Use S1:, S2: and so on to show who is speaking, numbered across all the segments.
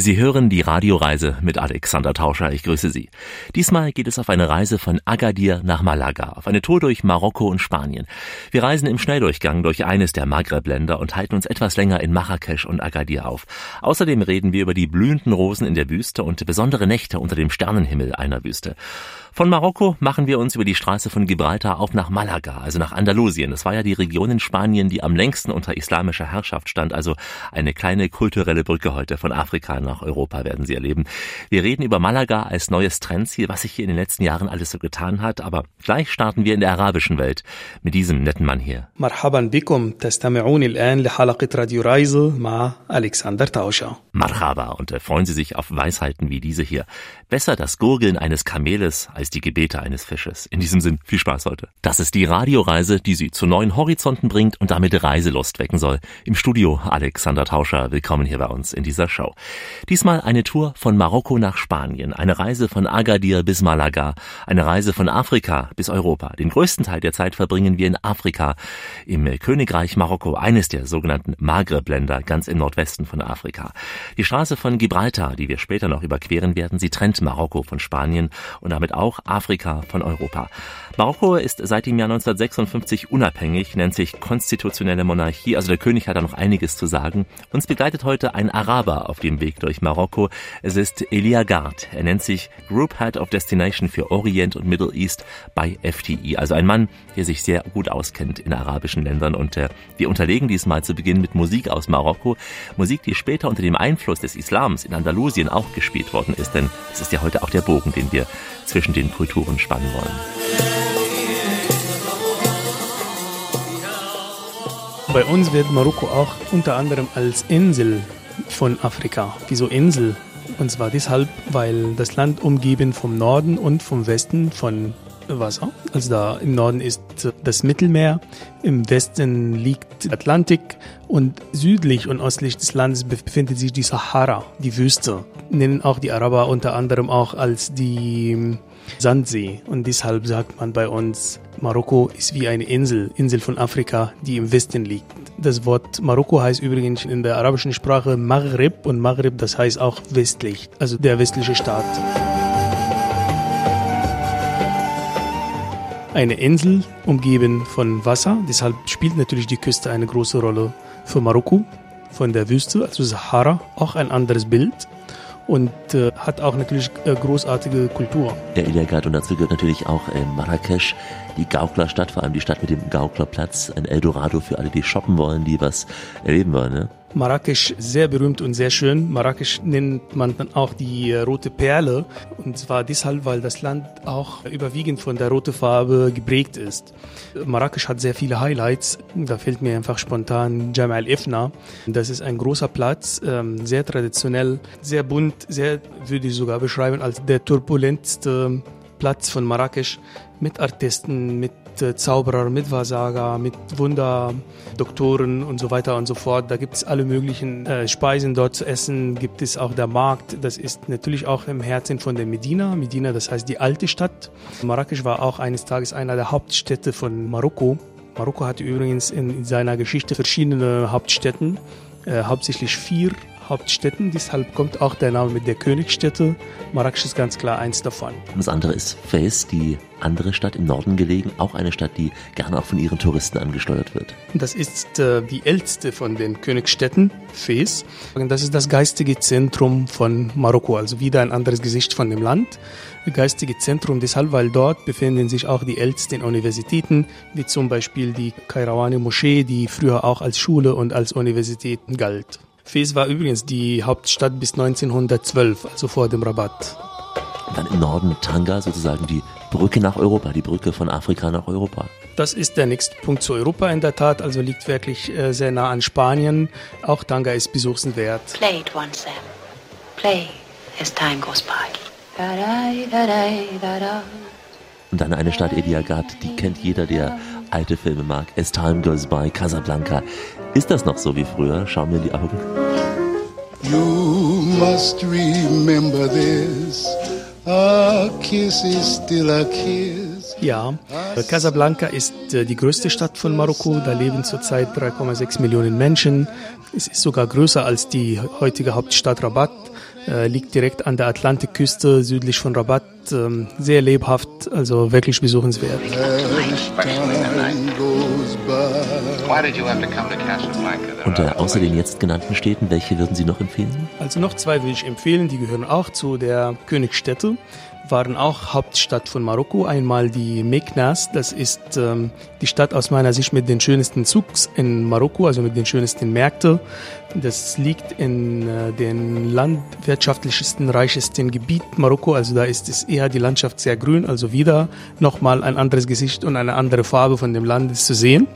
S1: Sie hören die Radioreise mit Alexander Tauscher. Ich grüße Sie. Diesmal geht es auf eine Reise von Agadir nach Malaga, auf eine Tour durch Marokko und Spanien. Wir reisen im Schnelldurchgang durch eines der Maghreb-Länder und halten uns etwas länger in Marrakesch und Agadir auf. Außerdem reden wir über die blühenden Rosen in der Wüste und besondere Nächte unter dem Sternenhimmel einer Wüste. Von Marokko machen wir uns über die Straße von Gibraltar auf nach Malaga, also nach Andalusien. Das war ja die Region in Spanien, die am längsten unter islamischer Herrschaft stand, also eine kleine kulturelle Brücke heute von Afrika nach Europa werden Sie erleben. Wir reden über Malaga als neues Trendziel, was sich hier in den letzten Jahren alles so getan hat, aber gleich starten wir in der arabischen Welt mit diesem netten Mann hier.
S2: مرحبا بكم تستمعون الآن لحلقة راديو رايزل مع ألكسندر تاوشا
S1: Marhaba und äh, freuen Sie sich auf Weisheiten wie diese hier. Besser das Gurgeln eines Kameles als die Gebete eines Fisches. In diesem Sinn viel Spaß heute. Das ist die Radioreise, die Sie zu neuen Horizonten bringt und damit Reiselust wecken soll. Im Studio Alexander Tauscher, willkommen hier bei uns in dieser Show. Diesmal eine Tour von Marokko nach Spanien, eine Reise von Agadir bis Malaga, eine Reise von Afrika bis Europa. Den größten Teil der Zeit verbringen wir in Afrika, im Königreich Marokko, eines der sogenannten Maghreb-Länder ganz im Nordwesten von Afrika. Die Straße von Gibraltar, die wir später noch überqueren werden, sie trennt Marokko von Spanien und damit auch Afrika von Europa. Marokko ist seit dem Jahr 1956 unabhängig, nennt sich konstitutionelle Monarchie, also der König hat da noch einiges zu sagen. Uns begleitet heute ein Araber auf dem Weg durch Marokko. Es ist Elia Gard. Er nennt sich Group Head of Destination für Orient und Middle East bei FTI. Also ein Mann, der sich sehr gut auskennt in arabischen Ländern. Und äh, wir unterlegen diesmal zu Beginn mit Musik aus Marokko. Musik, die später unter dem Einfluss des Islams in Andalusien auch gespielt worden ist. Denn es ist ja heute auch der Bogen, den wir zwischen den Kulturen spannen wollen.
S2: Bei uns wird Marokko auch unter anderem als Insel von Afrika. Wieso Insel? Und zwar deshalb, weil das Land umgeben vom Norden und vom Westen von Wasser. Also da im Norden ist das Mittelmeer, im Westen liegt der Atlantik und südlich und östlich des Landes befindet sich die Sahara, die Wüste. Nennen auch die Araber unter anderem auch als die Sandsee. Und deshalb sagt man bei uns, Marokko ist wie eine Insel, Insel von Afrika, die im Westen liegt. Das Wort Marokko heißt übrigens in der arabischen Sprache Maghreb und Maghreb, das heißt auch westlich, also der westliche Staat. Eine Insel umgeben von Wasser, deshalb spielt natürlich die Küste eine große Rolle für Marokko. Von der Wüste, also Sahara, auch ein anderes Bild und äh, hat auch natürlich äh, großartige Kultur.
S1: Der Iliagat und dazu gehört natürlich auch äh, Marrakesch, die Gauklerstadt, vor allem die Stadt mit dem Gauklerplatz, ein Eldorado für alle, die shoppen wollen, die was erleben wollen. Ne?
S2: Marrakesch sehr berühmt und sehr schön. Marrakesch nennt man dann auch die äh, rote Perle und zwar deshalb, weil das Land auch überwiegend von der roten Farbe geprägt ist. Marrakesch hat sehr viele Highlights. Da fällt mir einfach spontan Jam al-Ifna. Das ist ein großer Platz, ähm, sehr traditionell, sehr bunt, sehr würde ich sogar beschreiben als der turbulentste Platz von Marrakesch mit Artisten, mit Zauberer, mit Wahrsager, mit Wunderdoktoren und so weiter und so fort. Da gibt es alle möglichen äh, Speisen dort zu essen. Gibt es auch der Markt. Das ist natürlich auch im Herzen von der Medina. Medina, das heißt die alte Stadt. Marrakesch war auch eines Tages einer der Hauptstädte von Marokko. Marokko hatte übrigens in seiner Geschichte verschiedene Hauptstädten, äh, hauptsächlich vier Hauptstädten. Deshalb kommt auch der Name mit der Königsstädte. Marrakesch ist ganz klar eins davon.
S1: Das andere ist Fez, die andere Stadt im Norden gelegen, auch eine Stadt, die gerne auch von ihren Touristen angesteuert wird.
S2: Das ist äh, die älteste von den Königsstädten, Fez. Das ist das geistige Zentrum von Marokko, also wieder ein anderes Gesicht von dem Land. Geistige Zentrum deshalb, weil dort befinden sich auch die ältesten Universitäten, wie zum Beispiel die Kairawani Moschee, die früher auch als Schule und als Universität galt. Fez war übrigens die Hauptstadt bis 1912, also vor dem Rabatt.
S1: Und dann im Norden Tanga sozusagen die Brücke nach Europa, die Brücke von Afrika nach Europa.
S2: Das ist der nächste Punkt zu Europa in der Tat, also liegt wirklich äh, sehr nah an Spanien. Auch Tanga ist besuchenswert.
S3: Play it once, Sam. Play as time goes by.
S1: Und dann eine Stadt Ediagat, die kennt jeder, der alte Filme mag. As Time Goes By, Casablanca. Ist das noch so wie früher? Schau mir in die Augen.
S4: You must remember this. A kiss is still a kiss.
S2: Ja, Casablanca ist äh, die größte Stadt von Marokko. Da leben zurzeit 3,6 Millionen Menschen. Es ist sogar größer als die heutige Hauptstadt Rabat. Äh, liegt direkt an der Atlantikküste südlich von Rabat. Ähm, sehr lebhaft, also wirklich besuchenswert.
S1: Und äh, außer den jetzt genannten Städten, welche würden Sie noch empfehlen?
S2: Also noch zwei würde ich empfehlen, die gehören auch zu der Königsstätte waren auch Hauptstadt von Marokko. Einmal die Meknas, das ist ähm, die Stadt aus meiner Sicht mit den schönsten Zugs in Marokko, also mit den schönsten Märkten. Das liegt in äh, den landwirtschaftlichsten, reichesten Gebiet Marokko, also da ist es eher die Landschaft sehr grün, also wieder nochmal ein anderes Gesicht und eine andere Farbe von dem Land zu sehen.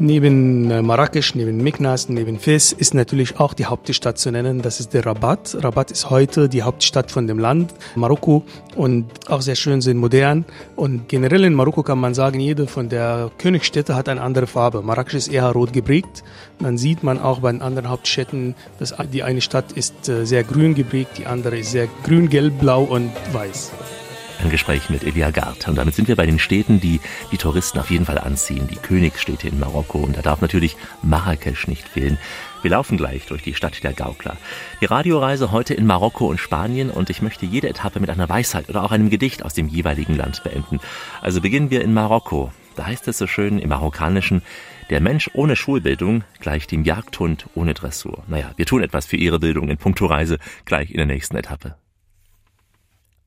S2: Neben äh, Marrakesch, neben Meknas, neben Fez ist natürlich auch die Hauptstadt zu nennen. Das ist der Rabat. Rabat ist heute die Hauptstadt von dem Land Marokko und auch sehr schön, sind modern. Und generell in Marokko kann man sagen, jede von der Königstädte hat eine andere Farbe. Marrakesch ist eher rot geprägt. Dann sieht man auch bei den anderen Hauptstädten, dass die eine Stadt ist äh, sehr grün geprägt, die andere ist sehr grün, gelb, blau und weiß.
S1: Ein Gespräch mit Elia Gart. Und damit sind wir bei den Städten, die die Touristen auf jeden Fall anziehen. Die Königsstädte in Marokko. Und da darf natürlich Marrakesch nicht fehlen. Wir laufen gleich durch die Stadt der Gaukler. Die Radioreise heute in Marokko und Spanien und ich möchte jede Etappe mit einer Weisheit oder auch einem Gedicht aus dem jeweiligen Land beenden. Also beginnen wir in Marokko. Da heißt es so schön im Marokkanischen, der Mensch ohne Schulbildung gleicht dem Jagdhund ohne Dressur. Naja, wir tun etwas für Ihre Bildung in puncto Reise gleich in der nächsten Etappe.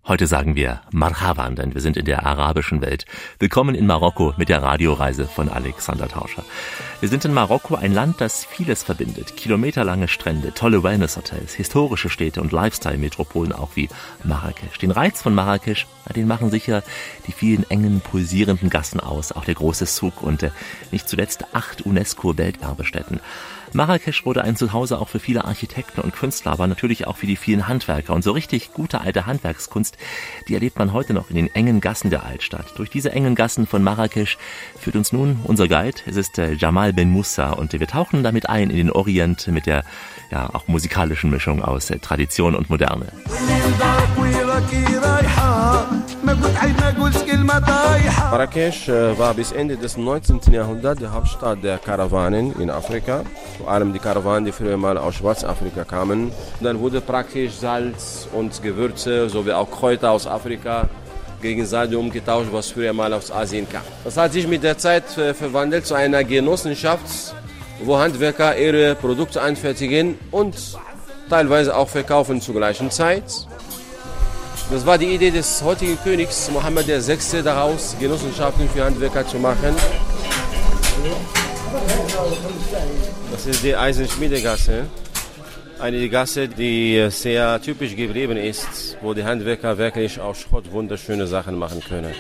S1: Heute sagen wir Marhaban, denn wir sind in der arabischen Welt. Willkommen in Marokko mit der Radioreise von Alexander Tauscher. Wir sind in Marokko ein Land, das vieles verbindet. Kilometerlange Strände, tolle Wellness-Hotels, historische Städte und Lifestyle-Metropolen auch wie Marrakesch. Den Reiz von Marrakesch, den machen sicher die vielen engen, pulsierenden Gassen aus, auch der große Zug und äh, nicht zuletzt acht UNESCO-Welterbestätten. Marrakesch wurde ein Zuhause auch für viele Architekten und Künstler, aber natürlich auch für die vielen Handwerker. Und so richtig gute alte Handwerkskunst, die erlebt man heute noch in den engen Gassen der Altstadt. Durch diese engen Gassen von Marrakesch führt uns nun unser Guide. Es ist äh, Jamal Ben Musa und wir tauchen damit ein in den Orient mit der ja auch musikalischen Mischung aus äh, Tradition und Moderne.
S5: Marrakesch äh, war bis Ende des 19. Jahrhunderts die Hauptstadt der Karawanen in Afrika. Vor allem die Karawanen, die früher mal aus Schwarzafrika kamen. Dann wurde praktisch Salz und Gewürze sowie auch Kräuter aus Afrika gegen Salz umgetauscht, was früher mal aus Asien kam. Das hat sich mit der Zeit äh, verwandelt zu einer Genossenschaft, wo Handwerker ihre Produkte anfertigen und teilweise auch verkaufen zur gleichen Zeit. Das war die Idee des heutigen Königs Mohammed VI. daraus, Genossenschaften für Handwerker zu machen. Das ist die Eisenschmiedegasse. Eine Gasse, die sehr typisch geblieben ist, wo die Handwerker wirklich aus Schrott wunderschöne Sachen machen können.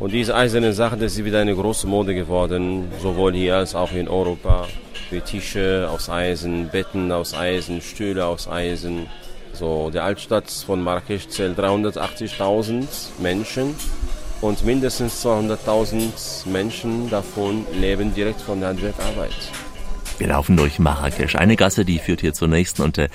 S5: Und diese eisernen Sachen, das ist wieder eine große Mode geworden, sowohl hier als auch in Europa. Wie Tische aus Eisen, Betten aus Eisen, Stühle aus Eisen. So, die Altstadt von Marrakesch zählt 380.000 Menschen und mindestens 200.000 Menschen davon leben direkt von der Handwerkarbeit.
S1: Wir laufen durch Marrakesch. Eine Gasse, die führt hier zur nächsten und äh,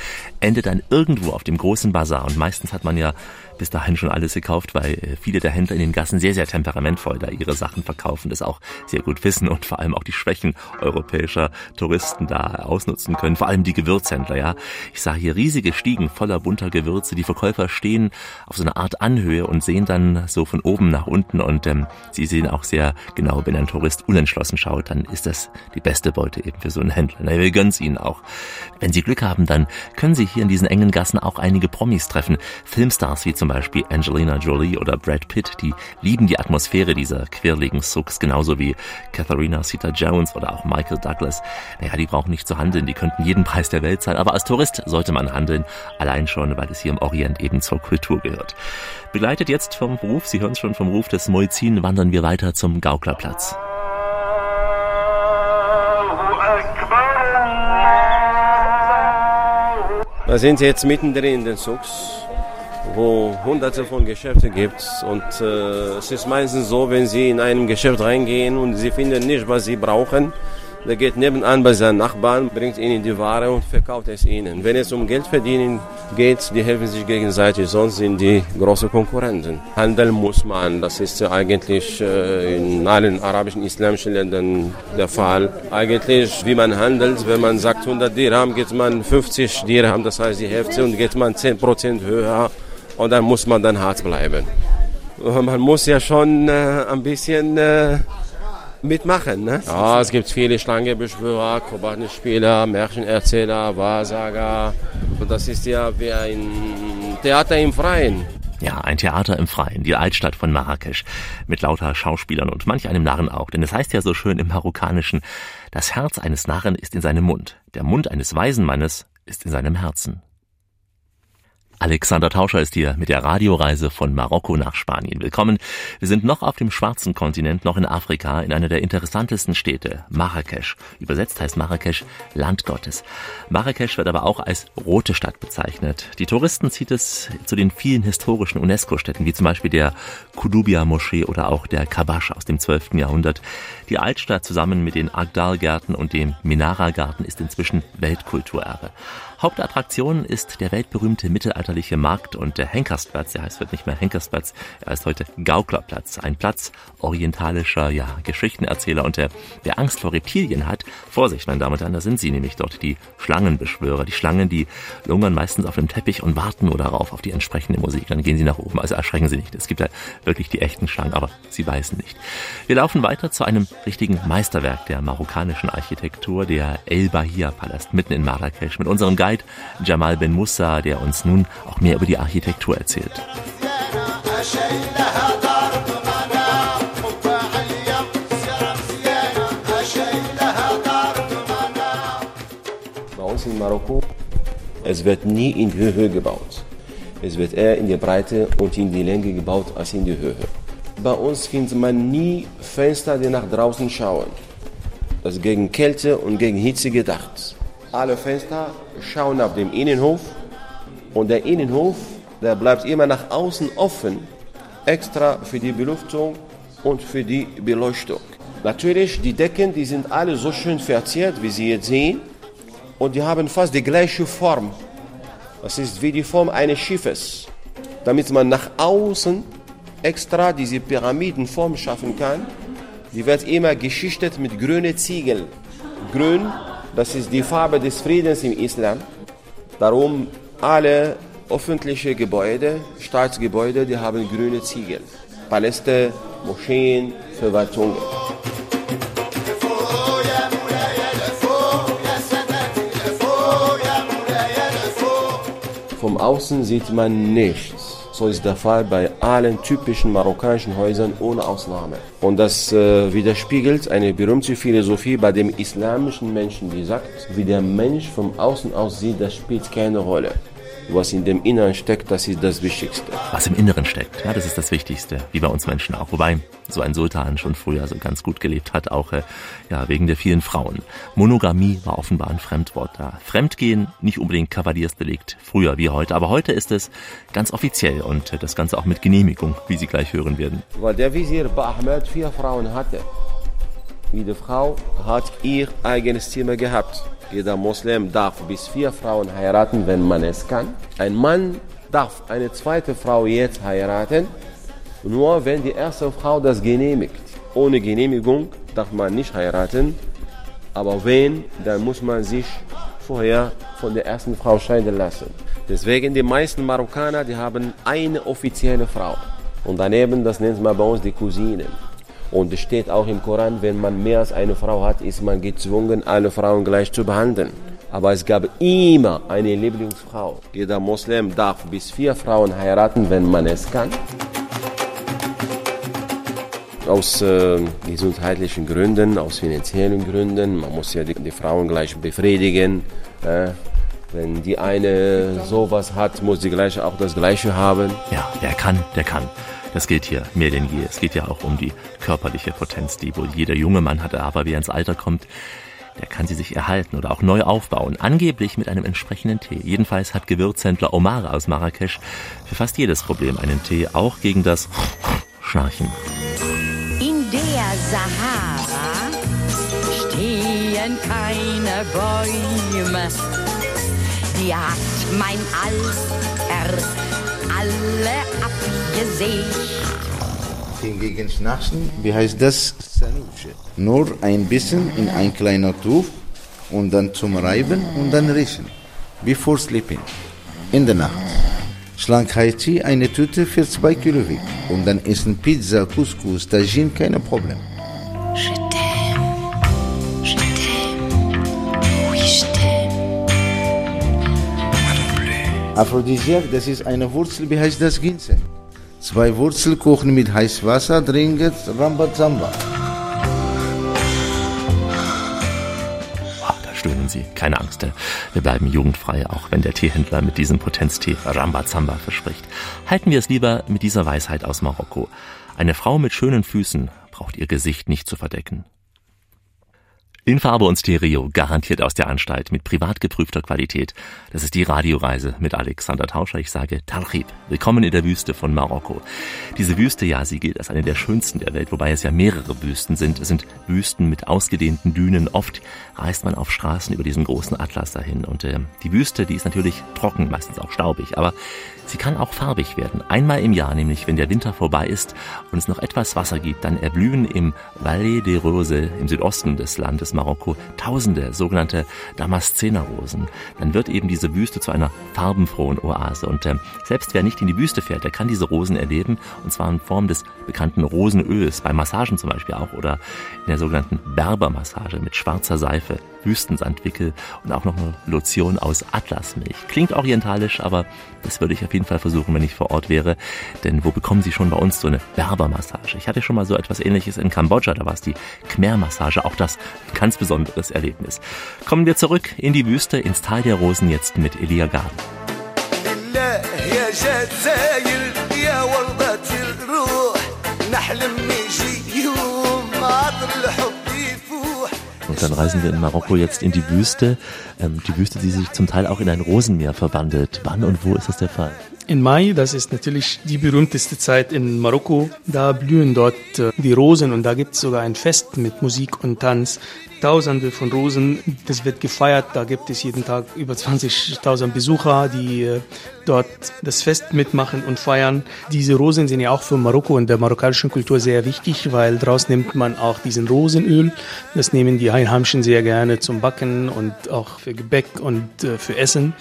S1: endet dann irgendwo auf dem großen Bazar. Und meistens hat man ja bis dahin schon alles gekauft, weil äh, viele der Händler in den Gassen sehr, sehr temperamentvoll da ihre Sachen verkaufen, das auch sehr gut wissen und vor allem auch die Schwächen europäischer Touristen da ausnutzen können. Vor allem die Gewürzhändler, ja. Ich sah hier riesige Stiegen voller bunter Gewürze. Die Verkäufer stehen auf so einer Art Anhöhe und sehen dann so von oben nach unten und ähm, sie sehen auch sehr genau, wenn ein Tourist unentschlossen schaut, dann ist das die beste Beute eben für so einen Händler. Na, wir gönnen's ihnen auch. Wenn Sie Glück haben, dann können Sie hier in diesen engen Gassen auch einige Promis treffen. Filmstars wie zum Beispiel Angelina Jolie oder Brad Pitt, die lieben die Atmosphäre dieser quirligen Sucks, genauso wie Katharina Zeta-Jones oder auch Michael Douglas. Naja, die brauchen nicht zu handeln, die könnten jeden Preis der Welt zahlen, aber als Tourist sollte man handeln, allein schon, weil es hier im Orient eben zur Kultur gehört. Begleitet jetzt vom Ruf, Sie hören es schon vom Ruf des Muezzin, wandern wir weiter zum Gauklerplatz.
S5: Wir sind jetzt mittendrin in den Sucks, wo hunderte von Geschäften gibt. Und äh, es ist meistens so, wenn Sie in einem Geschäft reingehen und Sie finden nicht, was Sie brauchen, Der geht nebenan bei seinen Nachbarn, bringt ihnen die Ware und verkauft es ihnen. Wenn es um Geld verdienen geht, die helfen sich gegenseitig, sonst sind die große Konkurrenten. Handeln muss man, das ist eigentlich äh, in allen arabischen, islamischen Ländern der Fall. Eigentlich, wie man handelt, wenn man sagt 100 Dirham, geht man 50 Dirham, das heißt die Hälfte, und geht man 10% höher und dann muss man dann hart bleiben. Man muss ja schon äh, ein bisschen... Mitmachen. Ne? Ja, es gibt viele Schlangebeschwörer, Akrobatenspieler, Märchenerzähler, Wahrsager. Und das ist ja wie ein Theater im Freien.
S1: Ja, ein Theater im Freien, die Altstadt von Marrakesch, mit lauter Schauspielern und manch einem Narren auch. Denn es heißt ja so schön im Marokkanischen, das Herz eines Narren ist in seinem Mund, der Mund eines weisen Mannes ist in seinem Herzen. Alexander Tauscher ist hier mit der Radioreise von Marokko nach Spanien. Willkommen. Wir sind noch auf dem schwarzen Kontinent, noch in Afrika, in einer der interessantesten Städte, Marrakesch. Übersetzt heißt Marrakesch Land Gottes. Marrakesch wird aber auch als rote Stadt bezeichnet. Die Touristen zieht es zu den vielen historischen UNESCO-Städten, wie zum Beispiel der Koudoubia-Moschee oder auch der Kabash aus dem 12. Jahrhundert. Die Altstadt zusammen mit den Agdal-Gärten und dem Minara-Garten ist inzwischen Weltkulturerbe. Hauptattraktion ist der weltberühmte mittelalterliche Markt und der Henkersplatz. Der heißt wird nicht mehr Henkersplatz, er heißt heute Gauklerplatz. Ein Platz orientalischer ja, Geschichtenerzähler und der, der Angst vor Reptilien hat. Vorsicht, meine Damen und Herren, da sind sie nämlich dort, die Schlangenbeschwörer. Die Schlangen, die lungern meistens auf dem Teppich und warten nur darauf, auf die entsprechende Musik. Dann gehen sie nach oben. Also erschrecken Sie nicht. Es gibt ja wirklich die echten Schlangen, aber sie beißen nicht. Wir laufen weiter zu einem richtigen Meisterwerk der marokkanischen Architektur, der El Bahia Palast mitten in Marrakesch mit unserem Guide Jamal Ben Musa, der uns nun auch mehr über die Architektur erzählt.
S5: Bei uns in Marokko, es wird nie in die Höhe gebaut. Es wird eher in die Breite und in die Länge gebaut als in die Höhe. Bei uns findet man nie Fenster, die nach draußen schauen. Das ist gegen Kälte und gegen Hitze gedacht. Alle Fenster schauen auf den Innenhof und der Innenhof, der bleibt immer nach außen offen, extra für die Belüftung und für die Beleuchtung. Natürlich, die Decken, die sind alle so schön verziert, wie Sie jetzt sehen, und die haben fast die gleiche Form. Das ist wie die Form eines Schiffes, damit man nach außen extra diese Pyramidenform schaffen kann. Die wird immer geschichtet mit grünen Ziegeln. Grün, das ist die Farbe des Friedens im Islam. Darum alle öffentliche Gebäude, Staatsgebäude, die haben grüne Ziegel. Paläste, Moscheen, Verwaltungen. Vom Außen sieht man nichts. So ist der Fall bei allen typischen marokkanischen Häusern ohne Ausnahme. Und das äh, widerspiegelt eine berühmte Philosophie bei dem islamischen Menschen, die sagt, wie der Mensch vom Außen aussieht, das spielt keine Rolle. Was in dem Inneren steckt, das ist das Wichtigste.
S1: Was im Inneren steckt, ja, das ist das Wichtigste, wie bei uns Menschen auch. Wobei so ein Sultan schon früher so ganz gut gelebt hat, auch äh, ja, wegen der vielen Frauen. Monogamie war offenbar ein Fremdwort da. Fremdgehen, nicht unbedingt kavaliersdelikt, früher wie heute, aber heute ist es ganz offiziell und äh, das Ganze auch mit Genehmigung, wie Sie gleich hören werden.
S5: Weil der Visier Ahmed vier Frauen hatte. Jede Frau hat ihr eigenes Zimmer gehabt. Jeder Muslim darf bis vier Frauen heiraten, wenn man es kann. Ein Mann darf eine zweite Frau jetzt heiraten, nur wenn die erste Frau das genehmigt. Ohne Genehmigung darf man nicht heiraten, aber wenn, dann muss man sich vorher von der ersten Frau scheiden lassen. Deswegen die meisten Marokkaner, die haben eine offizielle Frau. Und daneben, das nennt man bei uns die Cousinen. Und es steht auch im Koran, wenn man mehr als eine Frau hat, ist man gezwungen, alle Frauen gleich zu behandeln. Aber es gab immer eine Lieblingsfrau. Jeder Muslim darf bis vier Frauen heiraten, wenn man es kann. Aus äh, gesundheitlichen Gründen, aus finanziellen Gründen. Man muss ja die, die Frauen gleich befriedigen. Äh, wenn die eine sowas hat, muss die gleiche auch das Gleiche haben.
S1: Ja, wer kann, der kann. Das gilt hier mehr denn je. Es geht ja auch um die körperliche Potenz, die wohl jeder junge Mann hatte, aber wer ins Alter kommt, der kann sie sich erhalten oder auch neu aufbauen. Angeblich mit einem entsprechenden Tee. Jedenfalls hat Gewürzhändler Omar aus Marrakesch für fast jedes Problem einen Tee, auch gegen das Schnarchen.
S6: In der Sahara stehen keine Bäume. Die hat mein Alter alle abgesägt.
S7: Hingegen Schnachen, wie heißt das? Nur ein bisschen in ein kleiner Tuch und dann zum Reiben und dann riechen. Before sleeping. In der Nacht. Schlank Haiti eine Tüte für zwei Kilo weg. Und dann essen Pizza, Couscous, Tagine, keine Problem. Aphrodisiak, das ist eine Wurzel, wie heißt das Ginseng? Zwei Wurzelkuchen mit heißem Wasser trinken, Rambazamba.
S1: Ah, da stöhnen Sie. Keine Angst, äh, wir bleiben jugendfrei, auch wenn der Teehändler mit diesem Potenztee Rambazamba verspricht. Halten wir es lieber mit dieser Weisheit aus Marokko. Eine Frau mit schönen Füßen braucht ihr Gesicht nicht zu verdecken. In Farbe und Stereo, garantiert aus der Anstalt, mit privat geprüfter Qualität. Das ist die Radioreise mit Alexander Tauscher. Ich sage Tarhib. Willkommen in der Wüste von Marokko. Diese Wüste, ja, sie gilt als eine der schönsten der Welt, wobei es ja mehrere Wüsten sind. Es sind Wüsten mit ausgedehnten Dünen. Oft reist man auf Straßen über diesen großen Atlas dahin. Und äh, die Wüste, die ist natürlich trocken, meistens auch staubig, aber sie kann auch farbig werden. Einmal im Jahr, nämlich wenn der Winter vorbei ist und es noch etwas Wasser gibt, dann erblühen im Valle des Roses, im Südosten des Landes Marokko, tausende sogenannte Damaszenerrosen. Dann wird eben diese Wüste zu einer farbenfrohen Oase. Und äh, selbst wer nicht in die Wüste fährt, der kann diese Rosen erleben. Und zwar in Form des bekannten Rosenöls, bei Massagen zum Beispiel auch oder in der sogenannten Berbermassage mit schwarzer Seife, Wüstensandwickel und auch noch eine Lotion aus Atlasmilch. Klingt orientalisch, aber das würde ich auf jeden Fall versuchen, wenn ich vor Ort wäre. Denn wo bekommen Sie schon bei uns so eine Berbermassage? Ich hatte schon mal so etwas ähnliches in Kambodscha, da war es die Khmer-Massage. Auch das ein ganz besonderes Erlebnis. Kommen wir zurück in die Wüste, ins Tal der Rosen jetzt mit Elia Garden. Und dann reisen wir in Marokko jetzt in die Wüste. Ähm, die Wüste, die sich zum Teil auch in ein Rosenmeer verwandelt. Wann und wo ist das der Fall?
S2: In Mai, das ist natürlich die berühmteste Zeit in Marokko. Da blühen dort äh, die Rosen und da gibt es sogar ein Fest mit Musik und Tanz. Tausende von Rosen, das wird gefeiert. Da gibt es jeden Tag über 20.000 Besucher, die äh, dort das Fest mitmachen und feiern. Diese Rosen sind ja auch für Marokko und der marokkanischen Kultur sehr wichtig, weil daraus nimmt man auch diesen Rosenöl. Das nehmen die Einheimischen sehr gerne zum Backen und auch für Gebäck und äh, für Essen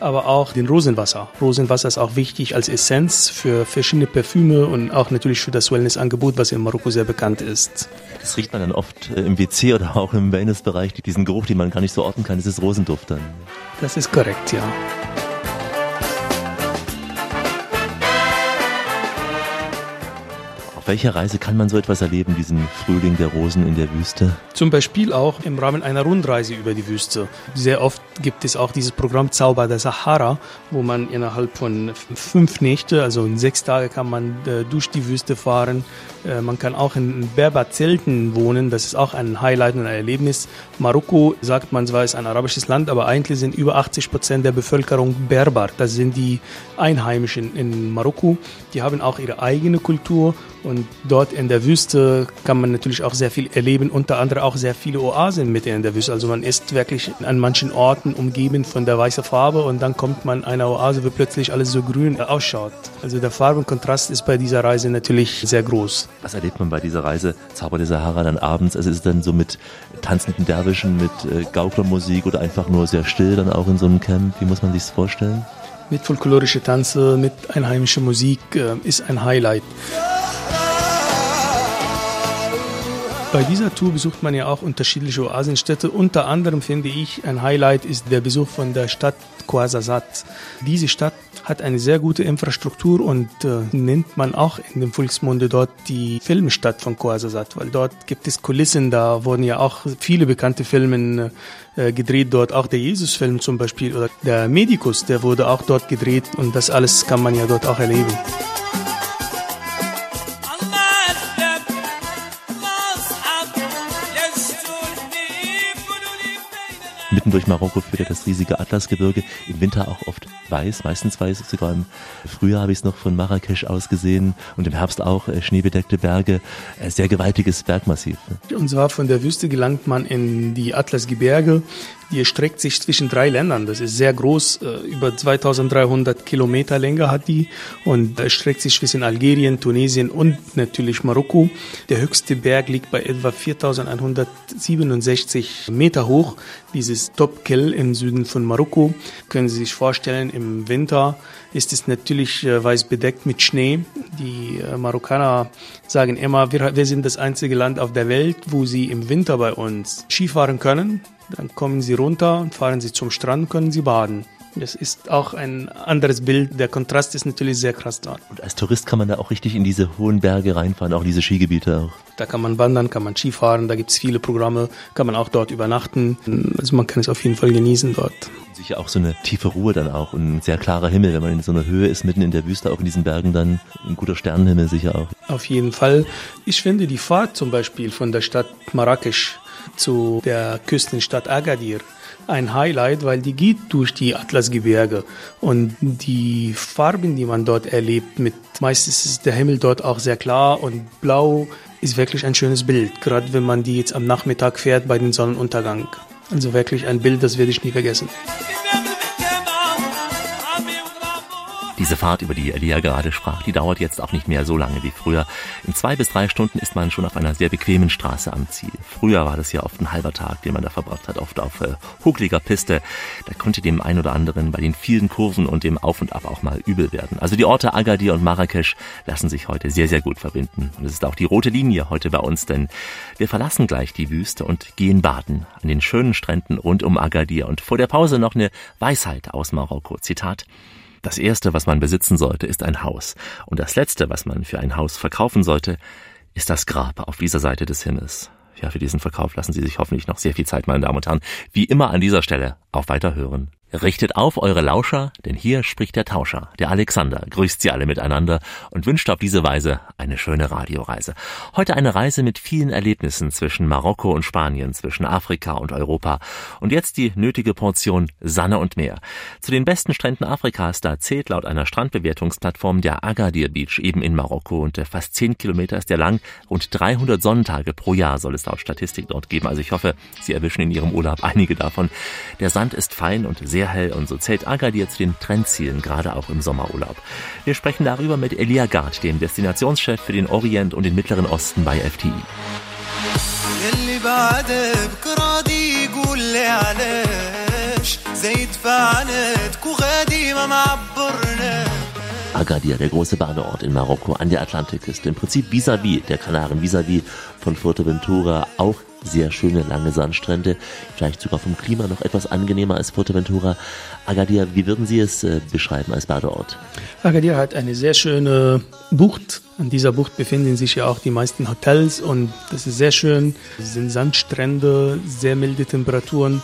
S2: aber auch den Rosenwasser. Rosenwasser ist auch wichtig als Essenz für verschiedene Parfüme und auch natürlich für das Wellnessangebot, was in Marokko sehr bekannt ist.
S1: Das riecht man dann oft äh, im WC oder auch im Wellnessbereich, diesen Geruch, den man gar nicht so orten kann. Das ist Rosenduft dann.
S2: Das ist korrekt, ja.
S1: Welcher Reise kann man so etwas erleben, diesen Frühling der Rosen in der Wüste?
S2: Zum Beispiel auch im Rahmen einer Rundreise über die Wüste. Sehr oft gibt es auch dieses Programm Zauber der Sahara, wo man innerhalb von fünf Nächte, also in sechs Tage, kann man äh, durch die Wüste fahren. Äh, man kann auch in Berber-Zelten wohnen. Das ist auch ein Highlight und ein Erlebnis. Marokko, sagt man zwar, ist ein arabisches Land, aber eigentlich sind über 80 Prozent der Bevölkerung Berber. Das sind die Einheimischen in Marokko. Die haben auch ihre eigene Kultur und dort in der Wüste kann man natürlich auch sehr viel erleben, unter anderem auch sehr viele Oasen mitten in der Wüste. Also man ist wirklich an manchen Orten umgeben von der weißen Farbe und dann kommt man einer Oase, wo plötzlich alles so grün ausschaut. Also der Farbenkontrast ist bei dieser Reise natürlich sehr groß.
S1: Was erlebt man bei dieser Reise Zauber der Sahara dann abends? Also ist es dann so mit tanzenden Derwischen, mit äh, Gauklermusik oder einfach nur sehr still dann auch in so einem Camp? Wie muss man sich das vorstellen?
S2: Mit folklorische Tanze, mit einheimischer Musik äh, ist ein Highlight. Bei dieser Tour besucht man ja auch unterschiedliche Oasenstädte. Unter anderem finde ich ein Highlight ist der Besuch von der Stadt Ouarzazate. Diese Stadt hat eine sehr gute Infrastruktur und äh, nennt man auch in dem Volksmunde dort die Filmstadt von Ouarzazate, weil dort gibt es Kulissen, da wurden ja auch viele bekannte Filme äh, gedreht dort, auch der Jesus-Film zum Beispiel oder der Medicus, der wurde auch dort gedreht und das alles kann man ja dort auch erleben.
S1: Mitten durch Marokko führt ja das riesige Atlasgebirge, im Winter auch oft weiß, meistens weiß, sogar im Frühjahr habe ich es noch von Marrakesch aus gesehen und im Herbst auch äh, schneebedeckte Berge, äh, sehr gewaltiges Bergmassiv.
S2: Ne? Und zwar von der Wüste gelangt man in die Atlasgebirge, die erstreckt sich zwischen drei Ländern. Das ist sehr groß, äh, über 2300 Kilometer Länge hat die und erstreckt sich zwischen Algerien, Tunesien und natürlich Marokko. Der höchste Berg liegt bei etwa 4167 Meter hoch. Dieses Topkel im Süden von Marokko. Können Sie sich vorstellen, im Winter ist es natürlich äh, weiß bedeckt mit Schnee. Die äh, Marokkaner sagen immer, wir, wir sind das einzige Land auf der Welt, wo sie im Winter bei uns Skifahren können. Dann kommen sie runter und fahren sie zum Strand, können sie baden. Das ist auch ein anderes Bild. Der Kontrast ist natürlich sehr krass dort.
S1: Und als Tourist kann man da auch richtig in diese hohen Berge reinfahren, auch in diese Skigebiete auch.
S2: Da kann man wandern, kann man Skifahren, da gibt es viele Programme, kann man auch dort übernachten. Also man kann es auf jeden Fall genießen dort.
S1: Sicher auch so eine tiefe Ruhe dann auch und ein sehr klarer Himmel, wenn man in so einer Höhe ist, mitten in der Wüste, auch in diesen Bergen dann ein guter Sternenhimmel sicher auch.
S2: Auf jeden Fall. Ich finde die Fahrt zum Beispiel von der Stadt Marrakesch zu der Küstenstadt Agadir ein Highlight, weil die geht durch die Atlasgebirge und die Farben, die man dort erlebt, mit meistens ist der Himmel dort auch sehr klar und blau, ist wirklich ein schönes Bild, gerade wenn man die jetzt am Nachmittag fährt bei dem Sonnenuntergang. Also wirklich ein Bild, das werde ich nie vergessen.
S1: Diese Fahrt, über die Elia gerade sprach, die dauert jetzt auch nicht mehr so lange wie früher. In zwei bis drei Stunden ist man schon auf einer sehr bequemen Straße am Ziel. Früher war das ja oft ein halber Tag, den man da verbracht hat, oft auf äh, huckliger Piste. Da konnte dem ein oder anderen bei den vielen Kurven und dem Auf und Ab auch mal übel werden. Also die Orte Agadir und Marrakesch lassen sich heute sehr, sehr gut verbinden. Und es ist auch die rote Linie heute bei uns, denn wir verlassen gleich die Wüste und gehen baden an den schönen Stränden rund um Agadir. Und vor der Pause noch eine Weisheit aus Marokko. Zitat. Das erste, was man besitzen sollte, ist ein Haus. Und das letzte, was man für ein Haus verkaufen sollte, ist das Grab auf dieser Seite des Himmels. Ja, für diesen Verkauf lassen Sie sich hoffentlich noch sehr viel Zeit, meine Damen und Herren. Wie immer an dieser Stelle auf Weiterhören. Richtet auf eure Lauscher, denn hier spricht der Tauscher, der Alexander, grüßt sie alle miteinander und wünscht auf diese Weise eine schöne Radioreise. Heute eine Reise mit vielen Erlebnissen zwischen Marokko und Spanien, zwischen Afrika und Europa. Und jetzt die nötige Portion Sanne und Meer. Zu den besten Stränden Afrikas, da zählt laut einer Strandbewertungsplattform der Agadir Beach eben in Marokko und fast 10 Kilometer ist der lang. Rund 300 Sonnentage pro Jahr soll es laut Statistik dort geben. Also ich hoffe, Sie erwischen in Ihrem Urlaub einige davon. Der Sand ist fein und sehr sehr hell und so zählt Agadir zu den Trendzielen, gerade auch im Sommerurlaub. Wir sprechen darüber mit Elia Gard, dem Destinationschef für den Orient und den Mittleren Osten bei FTI. Agadir, der große Badeort in Marokko an der Atlantikküste. Im Prinzip vis-à-vis -vis der Kanaren, vis-à-vis -vis von Fuerteventura, auch sehr schöne lange Sandstrände, vielleicht sogar vom Klima noch etwas angenehmer als Fuerteventura. Agadir, wie würden Sie es äh, beschreiben als Badeort?
S2: Agadir hat eine sehr schöne Bucht. An dieser Bucht befinden sich ja auch die meisten Hotels und das ist sehr schön. Es sind Sandstrände, sehr milde Temperaturen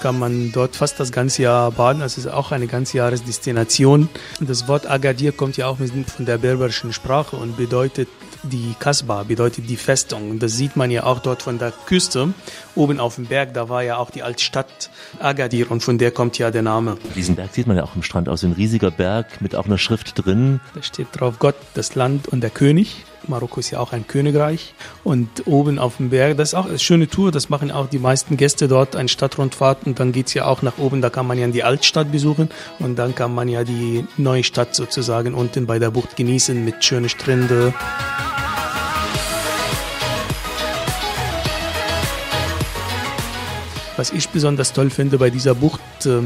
S2: kann man dort fast das ganze Jahr baden. Also es ist auch eine ganzjahresdestination. Das Wort Agadir kommt ja auch von der berberischen Sprache und bedeutet die Kasbah, bedeutet die Festung. Und das sieht man ja auch dort von der Küste. Oben auf dem Berg, da war ja auch die Altstadt Agadir und von der kommt ja der Name.
S1: Diesen Berg sieht man ja auch im Strand aus, ein riesiger Berg mit auch einer Schrift drin.
S2: Da steht drauf Gott, das Land und der König. Marokko ist ja auch ein Königreich. Und oben auf dem Berg, das ist auch eine schöne Tour, das machen auch die meisten Gäste dort, eine Stadtrundfahrt. Und dann geht es ja auch nach oben, da kann man ja die Altstadt besuchen. Und dann kann man ja die neue Stadt sozusagen unten bei der Bucht genießen mit schönen Stränden. Was ich besonders toll finde bei dieser Bucht, äh,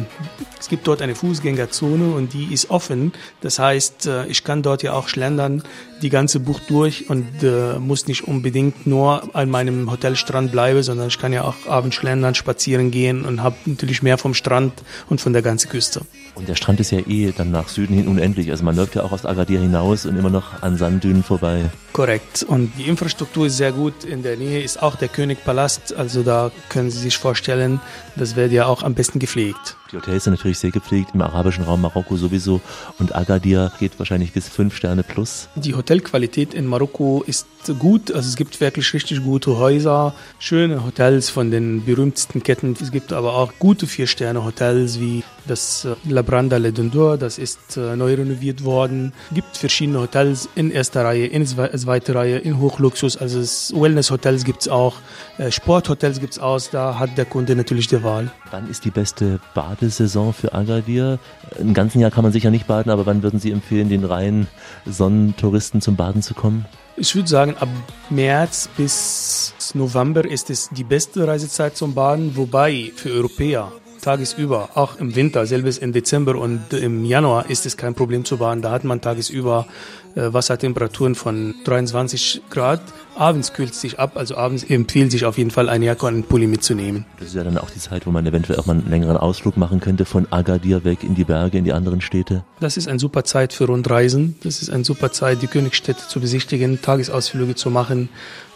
S2: es gibt dort eine Fußgängerzone und die ist offen. Das heißt, äh, ich kann dort ja auch schlendern die ganze Bucht durch und äh, muss nicht unbedingt nur an meinem Hotelstrand bleiben, sondern ich kann ja auch abends schlendern, spazieren gehen und habe natürlich mehr vom Strand und von der ganzen Küste.
S1: Und der Strand ist ja eh dann nach Süden hin unendlich. Also man läuft ja auch aus Agadir hinaus und immer noch an Sanddünen vorbei.
S2: Korrekt. Und die Infrastruktur ist sehr gut. In der Nähe ist auch der Königpalast. Also da können Sie sich vorstellen, das wird ja auch am besten gepflegt.
S1: Die Hotels sind natürlich sehr gepflegt, im arabischen Raum Marokko sowieso und Agadir geht wahrscheinlich bis fünf Sterne plus.
S2: Die Hotelqualität in Marokko ist gut, also es gibt wirklich richtig gute Häuser, schöne Hotels von den berühmtesten Ketten. Es gibt aber auch gute Vier-Sterne-Hotels wie das äh, La Branda Le Dondor, das ist äh, neu renoviert worden. Es gibt verschiedene Hotels in erster Reihe, in zweiter Reihe, in Hochluxus, also Wellness-Hotels gibt es auch, äh, Sporthotels gibt es aus, da hat der Kunde natürlich die Wahl.
S1: Wann ist die beste Badesaison für Agadir? Im ganzen Jahr kann man sicher nicht baden, aber wann würden Sie empfehlen, den reinen Sonnentouristen zum Baden zu kommen?
S2: Ich würde sagen, ab März bis November ist es die beste Reisezeit zum Baden, wobei für Europäer tagesüber, auch im Winter, selbst im Dezember und im Januar ist es kein Problem zu baden. Da hat man tagesüber Wassertemperaturen von 23 Grad. Abends kühlt es sich ab, also abends empfiehlt sich auf jeden Fall eine Jacke und einen Pulli mitzunehmen.
S1: Das ist ja dann auch die Zeit, wo man eventuell auch mal einen längeren Ausflug machen könnte von Agadir weg in die Berge, in die anderen Städte.
S2: Das ist eine super Zeit für Rundreisen. Das ist eine super Zeit, die Königstädte zu besichtigen, Tagesausflüge zu machen.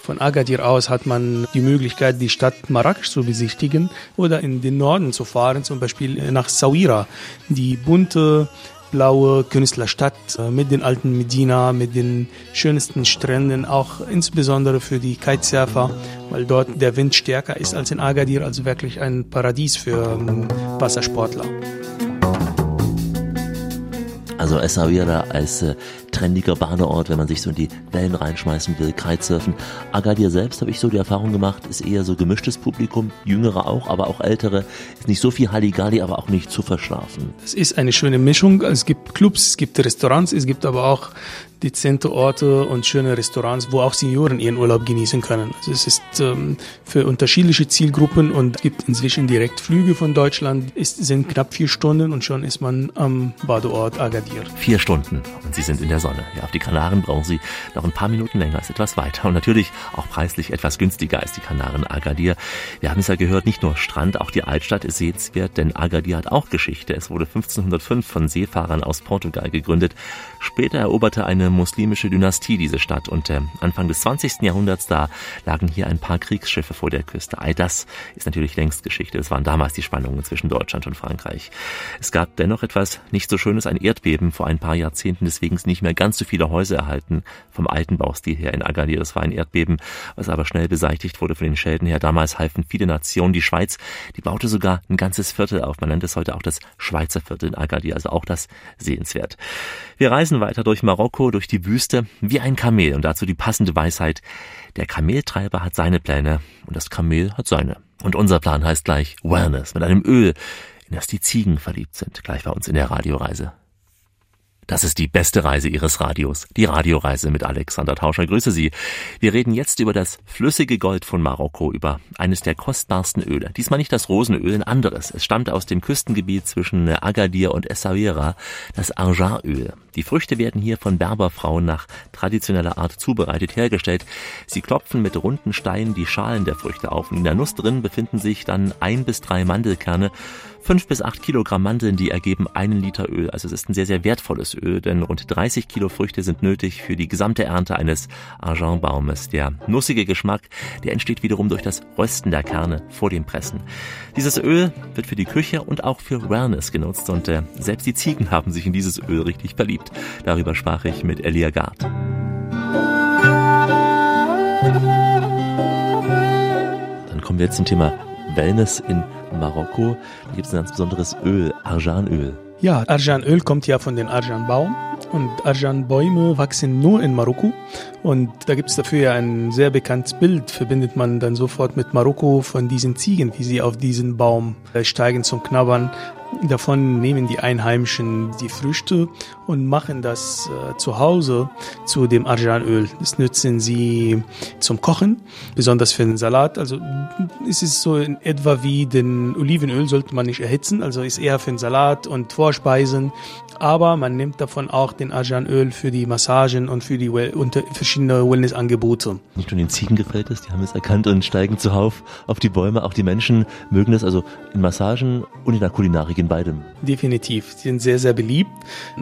S2: Von Agadir aus hat man die Möglichkeit, die Stadt Marrakesch zu besichtigen oder in den Norden zu fahren, zum Beispiel nach Sawira, die bunte blaue Künstlerstadt äh, mit den alten Medina, mit den schönsten Stränden, auch insbesondere für die Kitesurfer, weil dort der Wind stärker ist als in Agadir, also wirklich ein Paradies für ähm, Wassersportler.
S1: Also Essaouira als äh, trendiger Badeort, wenn man sich so in die Wellen reinschmeißen will, Kitesurfen. Agadir selbst, habe ich so die Erfahrung gemacht, ist eher so gemischtes Publikum, jüngere auch, aber auch ältere. Ist nicht so viel Halligalli, aber auch nicht zu verschlafen.
S2: Es ist eine schöne Mischung. Es gibt Clubs, es gibt Restaurants, es gibt aber auch dezente Orte und schöne Restaurants, wo auch Senioren ihren Urlaub genießen können. Also es ist ähm, für unterschiedliche Zielgruppen und es gibt inzwischen Direktflüge von Deutschland. Es sind knapp vier Stunden und schon ist man am Badeort Agadir.
S1: Vier Stunden und Sie sind in der Sonne. Ja, auf die Kanaren brauchen Sie noch ein paar Minuten länger, ist etwas weiter und natürlich auch preislich etwas günstiger als die Kanaren Agadir. Wir haben es ja gehört, nicht nur Strand, auch die Altstadt ist sehenswert, denn Agadir hat auch Geschichte. Es wurde 1505 von Seefahrern aus Portugal gegründet. Später eroberte eine muslimische Dynastie diese Stadt und äh, Anfang des 20. Jahrhunderts da lagen hier ein paar Kriegsschiffe vor der Küste. All das ist natürlich längst Geschichte. Es waren damals die Spannungen zwischen Deutschland und Frankreich. Es gab dennoch etwas nicht so Schönes, ein Erdbeben vor ein paar Jahrzehnten, deswegen nicht mehr ganz so viele Häuser erhalten vom alten Baustil her in Agadir. Das war ein Erdbeben, was aber schnell beseitigt wurde von den Schäden her. Damals halfen viele Nationen. Die Schweiz, die baute sogar ein ganzes Viertel auf. Man nennt es heute auch das Schweizer Viertel in Agadir, also auch das sehenswert. Wir reisen weiter durch Marokko, durch die Wüste, wie ein Kamel und dazu die passende Weisheit. Der Kameltreiber hat seine Pläne und das Kamel hat seine. Und unser Plan heißt gleich Wellness mit einem Öl, in das die Ziegen verliebt sind, gleich bei uns in der Radioreise. Das ist die beste Reise Ihres Radios. Die Radioreise mit Alexander Tauscher. Grüße Sie. Wir reden jetzt über das flüssige Gold von Marokko, über eines der kostbarsten Öle. Diesmal nicht das Rosenöl, ein anderes. Es stammt aus dem Küstengebiet zwischen Agadir und Essaouira, das Arjanöl. Die Früchte werden hier von Berberfrauen nach traditioneller Art zubereitet hergestellt. Sie klopfen mit runden Steinen die Schalen der Früchte auf. In der Nuss drin befinden sich dann ein bis drei Mandelkerne. Fünf bis acht Kilogramm Mandeln, die ergeben einen Liter Öl. Also es ist ein sehr, sehr wertvolles Öl, denn rund 30 Kilo Früchte sind nötig für die gesamte Ernte eines Argentbaumes. Der nussige Geschmack, der entsteht wiederum durch das Rösten der Kerne vor dem Pressen. Dieses Öl wird für die Küche und auch für Wellness genutzt und äh, selbst die Ziegen haben sich in dieses Öl richtig verliebt. Darüber sprach ich mit Elia Gard. Dann kommen wir jetzt zum Thema Wellness in Marokko. Da gibt es ein ganz besonderes Öl, Arjanöl.
S2: Ja, Arjanöl kommt ja von den Arjanbaum und Arjanbäume wachsen nur in Marokko und da gibt es dafür ja ein sehr bekanntes Bild, verbindet man dann sofort mit Marokko von diesen Ziegen, wie sie auf diesen Baum steigen zum Knabbern. Davon nehmen die Einheimischen die Früchte und machen das äh, zu Hause zu dem Arjanöl. Das nutzen sie zum Kochen, besonders für den Salat. Also es ist so in etwa wie den Olivenöl sollte man nicht erhitzen, also ist eher für den Salat und Vorspeisen. Aber man nimmt davon auch den Arjanöl für die Massagen und für die well unter verschiedene Wellnessangebote.
S1: Nicht nur den Ziegen gefällt es, die haben es erkannt und steigen zuhauf auf die Bäume. Auch die Menschen mögen das also in Massagen und in der Kulinarik einzigartig in beidem.
S2: Definitiv. Sie sind sehr, sehr beliebt.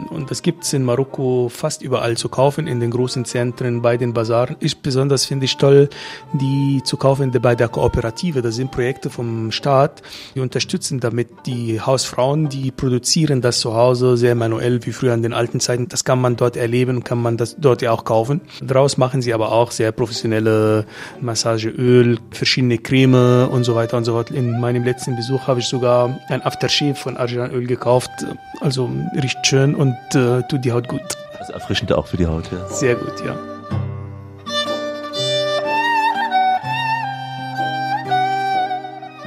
S2: Und das gibt es in Marokko fast überall zu kaufen, in den großen Zentren, bei den Bazaren. Ich besonders finde ich toll, die zu kaufen bei der Kooperative. Das sind Projekte vom Staat, die unterstützen damit die Hausfrauen, die produzieren das zu Hause sehr manuell, wie früher in den alten Zeiten. Das kann man dort erleben, kann man das dort ja auch kaufen. Daraus machen sie aber auch sehr professionelle Massageöl, verschiedene Creme und so weiter und so fort. In meinem letzten Besuch habe ich sogar ein Aftershave von Arganöl gekauft. Also riecht schön und äh, tut die Haut gut.
S1: Also erfrischend auch für die Haut, ja.
S2: Sehr gut, ja.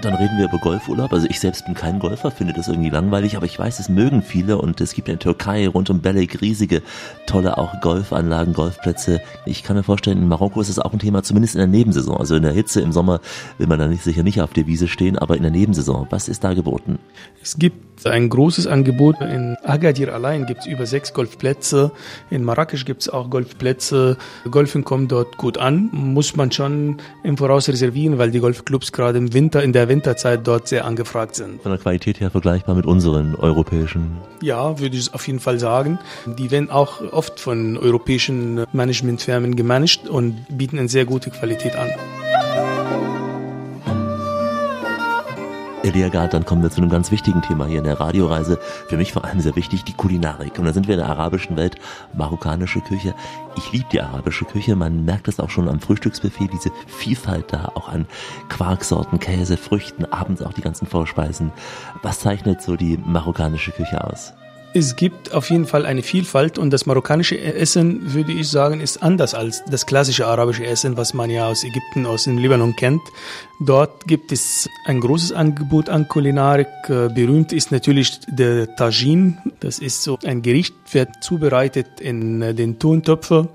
S1: Dann reden wir über Golfurlaub. Also ich selbst bin kein Golfer, finde das irgendwie langweilig, aber ich weiß, es mögen viele und es gibt in der Türkei rund um Belek riesige, tolle auch Golfanlagen, Golfplätze. Ich kann mir vorstellen, in Marokko ist es auch ein Thema, zumindest in der Nebensaison. Also in der Hitze im Sommer will man da nicht, sicher nicht auf der Wiese stehen, aber in der Nebensaison, was ist da geboten?
S2: Es gibt ein großes Angebot. In Agadir allein gibt es über sechs Golfplätze. In Marrakesch gibt es auch Golfplätze. Golfen kommt dort gut an. Muss man schon im Voraus reservieren, weil die Golfclubs gerade im Winter, in der Winterzeit dort sehr angefragt sind.
S1: Von der Qualität her vergleichbar mit unseren europäischen?
S2: Ja, würde ich auf jeden Fall sagen. Die werden auch oft von europäischen Managementfirmen gemanagt und bieten eine sehr gute Qualität an.
S1: Eliagat, dann kommen wir zu einem ganz wichtigen Thema hier in der Radioreise. Für mich vor allem sehr wichtig, die Kulinarik. Und da sind wir in der arabischen Welt, marokkanische Küche. Ich liebe die arabische Küche. Man merkt es auch schon am Frühstücksbuffet, diese Vielfalt da, auch an Quarksorten, Käse, Früchten, abends auch die ganzen Vorspeisen. Was zeichnet so die marokkanische Küche aus?
S2: Es gibt auf jeden Fall eine Vielfalt und das marokkanische Essen, würde ich sagen, ist anders als das klassische arabische Essen, was man ja aus Ägypten, aus dem Libanon kennt. Dort gibt es ein großes Angebot an Kulinarik. Äh, berühmt ist natürlich der Tajin. Das ist so ein Gericht, wird zubereitet in äh, den Tontöpfen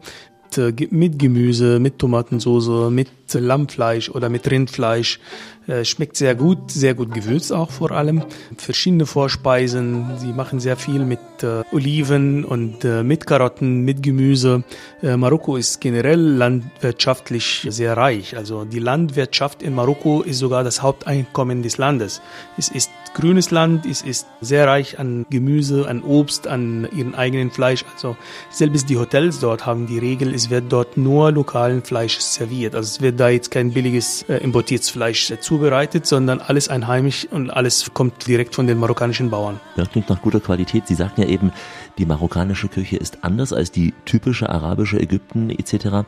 S2: mit Gemüse, mit Tomatensauce, mit Lammfleisch oder mit Rindfleisch. Äh, schmeckt sehr gut, sehr gut gewürzt auch vor allem. Verschiedene Vorspeisen. Sie machen sehr viel mit äh, Oliven und äh, mit Karotten, mit Gemüse. Äh, Marokko ist generell landwirtschaftlich sehr reich. Also die Landwirtschaft in Marokko ist sogar das Haupteinkommen des Landes. Es ist grünes Land, es ist sehr reich an Gemüse, an Obst, an ihren eigenen Fleisch. Also selbst die Hotels dort haben die Regel, es wird dort nur lokalen Fleisch serviert. Also es wird da jetzt kein billiges äh, importiertes Fleisch äh, zubereitet, sondern alles einheimisch und alles kommt direkt von den marokkanischen Bauern.
S1: Ja, klingt nach guter Qualität. Sie sagten ja eben, die marokkanische Küche ist anders als die typische arabische Ägypten etc.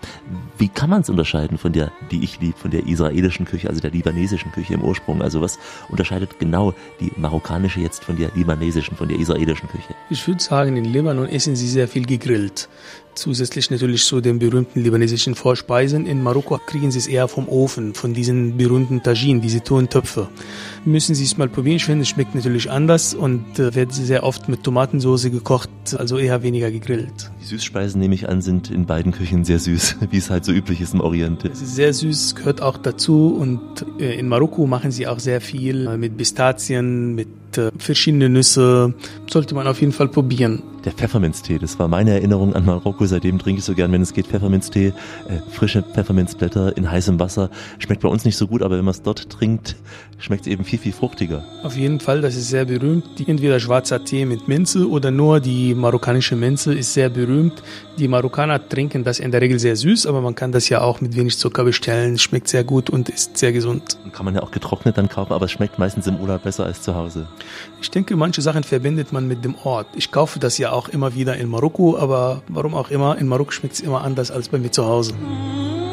S1: Wie kann man es unterscheiden von der, die ich liebe, von der israelischen Küche, also der libanesischen Küche im Ursprung? Also was unterscheidet genau die marokkanische jetzt von der libanesischen, von der israelischen Küche?
S2: Ich würde sagen, in Libanon essen sie sehr viel gegrillt. Zusätzlich natürlich zu den berühmten libanesischen Vorspeisen. In Marokko kriegen sie es eher vom Ofen, von diesen berühmten Tagine, diese Tontöpfe. Müssen Sie es mal probieren. Ich finde, es schmeckt natürlich anders und äh, wird sehr oft mit Tomatensauce gekocht, also eher weniger gegrillt.
S1: Die Süßspeisen, nehme ich an, sind in beiden Küchen sehr süß, wie es halt so üblich ist im Orient.
S2: Es ist sehr süß, gehört auch dazu und äh, in Marokko machen sie auch sehr viel äh, mit Pistazien, mit äh, verschiedene Nüsse. Sollte man auf jeden Fall probieren.
S1: Der Pfefferminztee, das war meine Erinnerung an Marokko. Seitdem trinke ich so gern, wenn es geht, Pfefferminztee. Äh, frische Pfefferminzblätter in heißem Wasser. Schmeckt bei uns nicht so gut, aber wenn man es dort trinkt, schmeckt es eben viel, viel fruchtiger.
S2: Auf jeden Fall, das ist sehr berühmt. Entweder schwarzer Tee mit Minze oder nur die marokkanische Minze ist sehr berühmt. Die Marokkaner trinken das in der Regel sehr süß, aber man kann das ja auch mit wenig Zucker bestellen. Schmeckt sehr gut und ist sehr gesund.
S1: Kann man ja auch getrocknet dann kaufen, aber es schmeckt meistens im Urlaub besser als zu Hause.
S2: Ich denke, manche Sachen verbindet man mit dem Ort. Ich kaufe das ja auch immer wieder in Marokko, aber warum auch immer, in Marokko schmeckt es immer anders als bei mir zu Hause.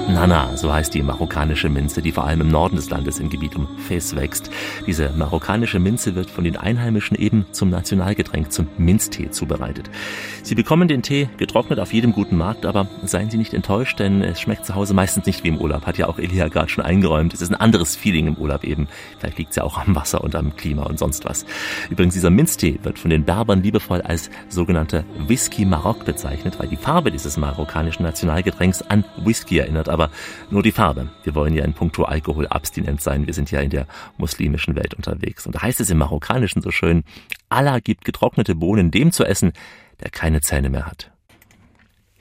S1: Nana, so heißt die marokkanische Minze, die vor allem im Norden des Landes im Gebiet um Fes wächst. Diese marokkanische Minze wird von den Einheimischen eben zum Nationalgetränk, zum Minztee zubereitet. Sie bekommen den Tee getrocknet auf jedem guten Markt, aber seien Sie nicht enttäuscht, denn es schmeckt zu Hause meistens nicht wie im Urlaub. Hat ja auch Elia gerade schon eingeräumt. Es ist ein anderes Feeling im Urlaub eben. Vielleicht liegt es ja auch am Wasser und am Klima und sonst was. Übrigens, dieser Minztee wird von den Berbern liebevoll als sogenannter Whisky Marok bezeichnet, weil die Farbe dieses marokkanischen Nationalgetränks an Whisky erinnert aber nur die Farbe. Wir wollen ja in puncto Alkohol abstinent sein. Wir sind ja in der muslimischen Welt unterwegs. Und da heißt es im Marokkanischen so schön, Allah gibt getrocknete Bohnen dem zu essen, der keine Zähne mehr hat.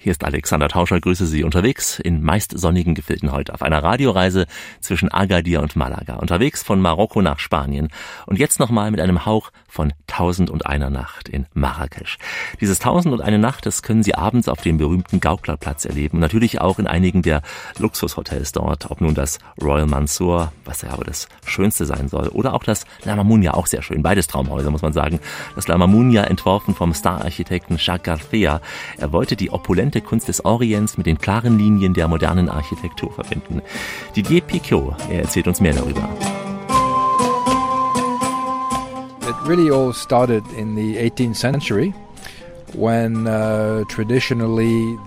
S1: Hier ist Alexander Tauscher, grüße Sie unterwegs in meist sonnigen Gefilden heute auf einer Radioreise zwischen Agadir und Malaga. Unterwegs von Marokko nach Spanien und jetzt nochmal mit einem Hauch von Tausend und einer Nacht in Marrakesch. Dieses Tausend und eine Nacht, das können Sie abends auf dem berühmten Gauklerplatz erleben und natürlich auch in einigen der Luxushotels dort, ob nun das Royal Mansour, was ja aber das Schönste sein soll, oder auch das La Mamunia, auch sehr schön. Beides Traumhäuser, muss man sagen. Das La Mamunia entworfen vom Stararchitekten Jacques Garcia. Er wollte die opulente Kunst des Orients mit den klaren Linien der modernen Architektur verbinden. Didier Picot, er erzählt uns mehr darüber.
S8: It really all started in the 18th century.
S1: Uh,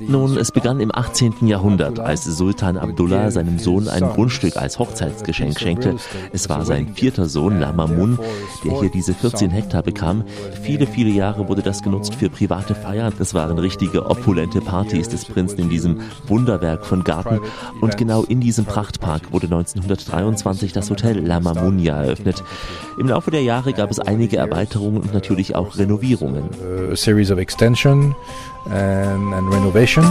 S1: Nun, es begann im 18. Jahrhundert, als Sultan Abdullah seinem Sohn ein Grundstück als Hochzeitsgeschenk schenkte. Es war sein vierter Sohn, Lamamun, der hier diese 14 Hektar bekam. Viele, viele Jahre wurde das genutzt für private Feiern. Das waren richtige opulente Partys des Prinzen in diesem Wunderwerk von Garten. Und genau in diesem Prachtpark wurde 1923 das Hotel La Mamunia eröffnet. Im Laufe der Jahre gab es einige Erweiterungen und natürlich auch Renovierungen.
S8: A series of extension and, and renovation.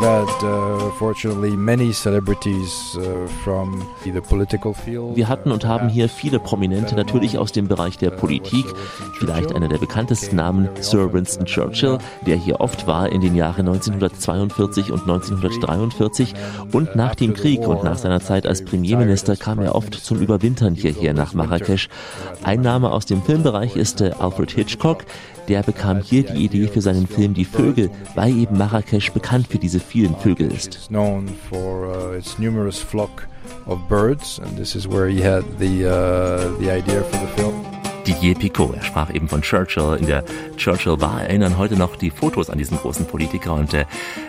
S8: We've had uh, fortunately many celebrities uh, from the political field.
S1: Wir hatten und haben hier viele Prominente, natürlich aus dem Bereich der Politik. Vielleicht einer der bekanntesten Namen, Sir Winston Churchill, der hier oft war in den Jahren 1942 und 1943. Und nach dem Krieg und nach seiner Zeit als Premierminister kam er oft zum Überwintern hierher nach Marrakesch. Ein Name aus dem Filmbereich ist äh, Alfred Hitchcock der bekam hier die Idee für seinen Film Die Vögel, weil eben Marrakesch bekannt für diese vielen Vögel ist.
S8: of birds, and this is where he had the uh, the idea for the film.
S1: Didier Picot. Er sprach eben von Churchill. In der Churchill Bar erinnern heute noch die Fotos an diesen großen Politiker. Und äh,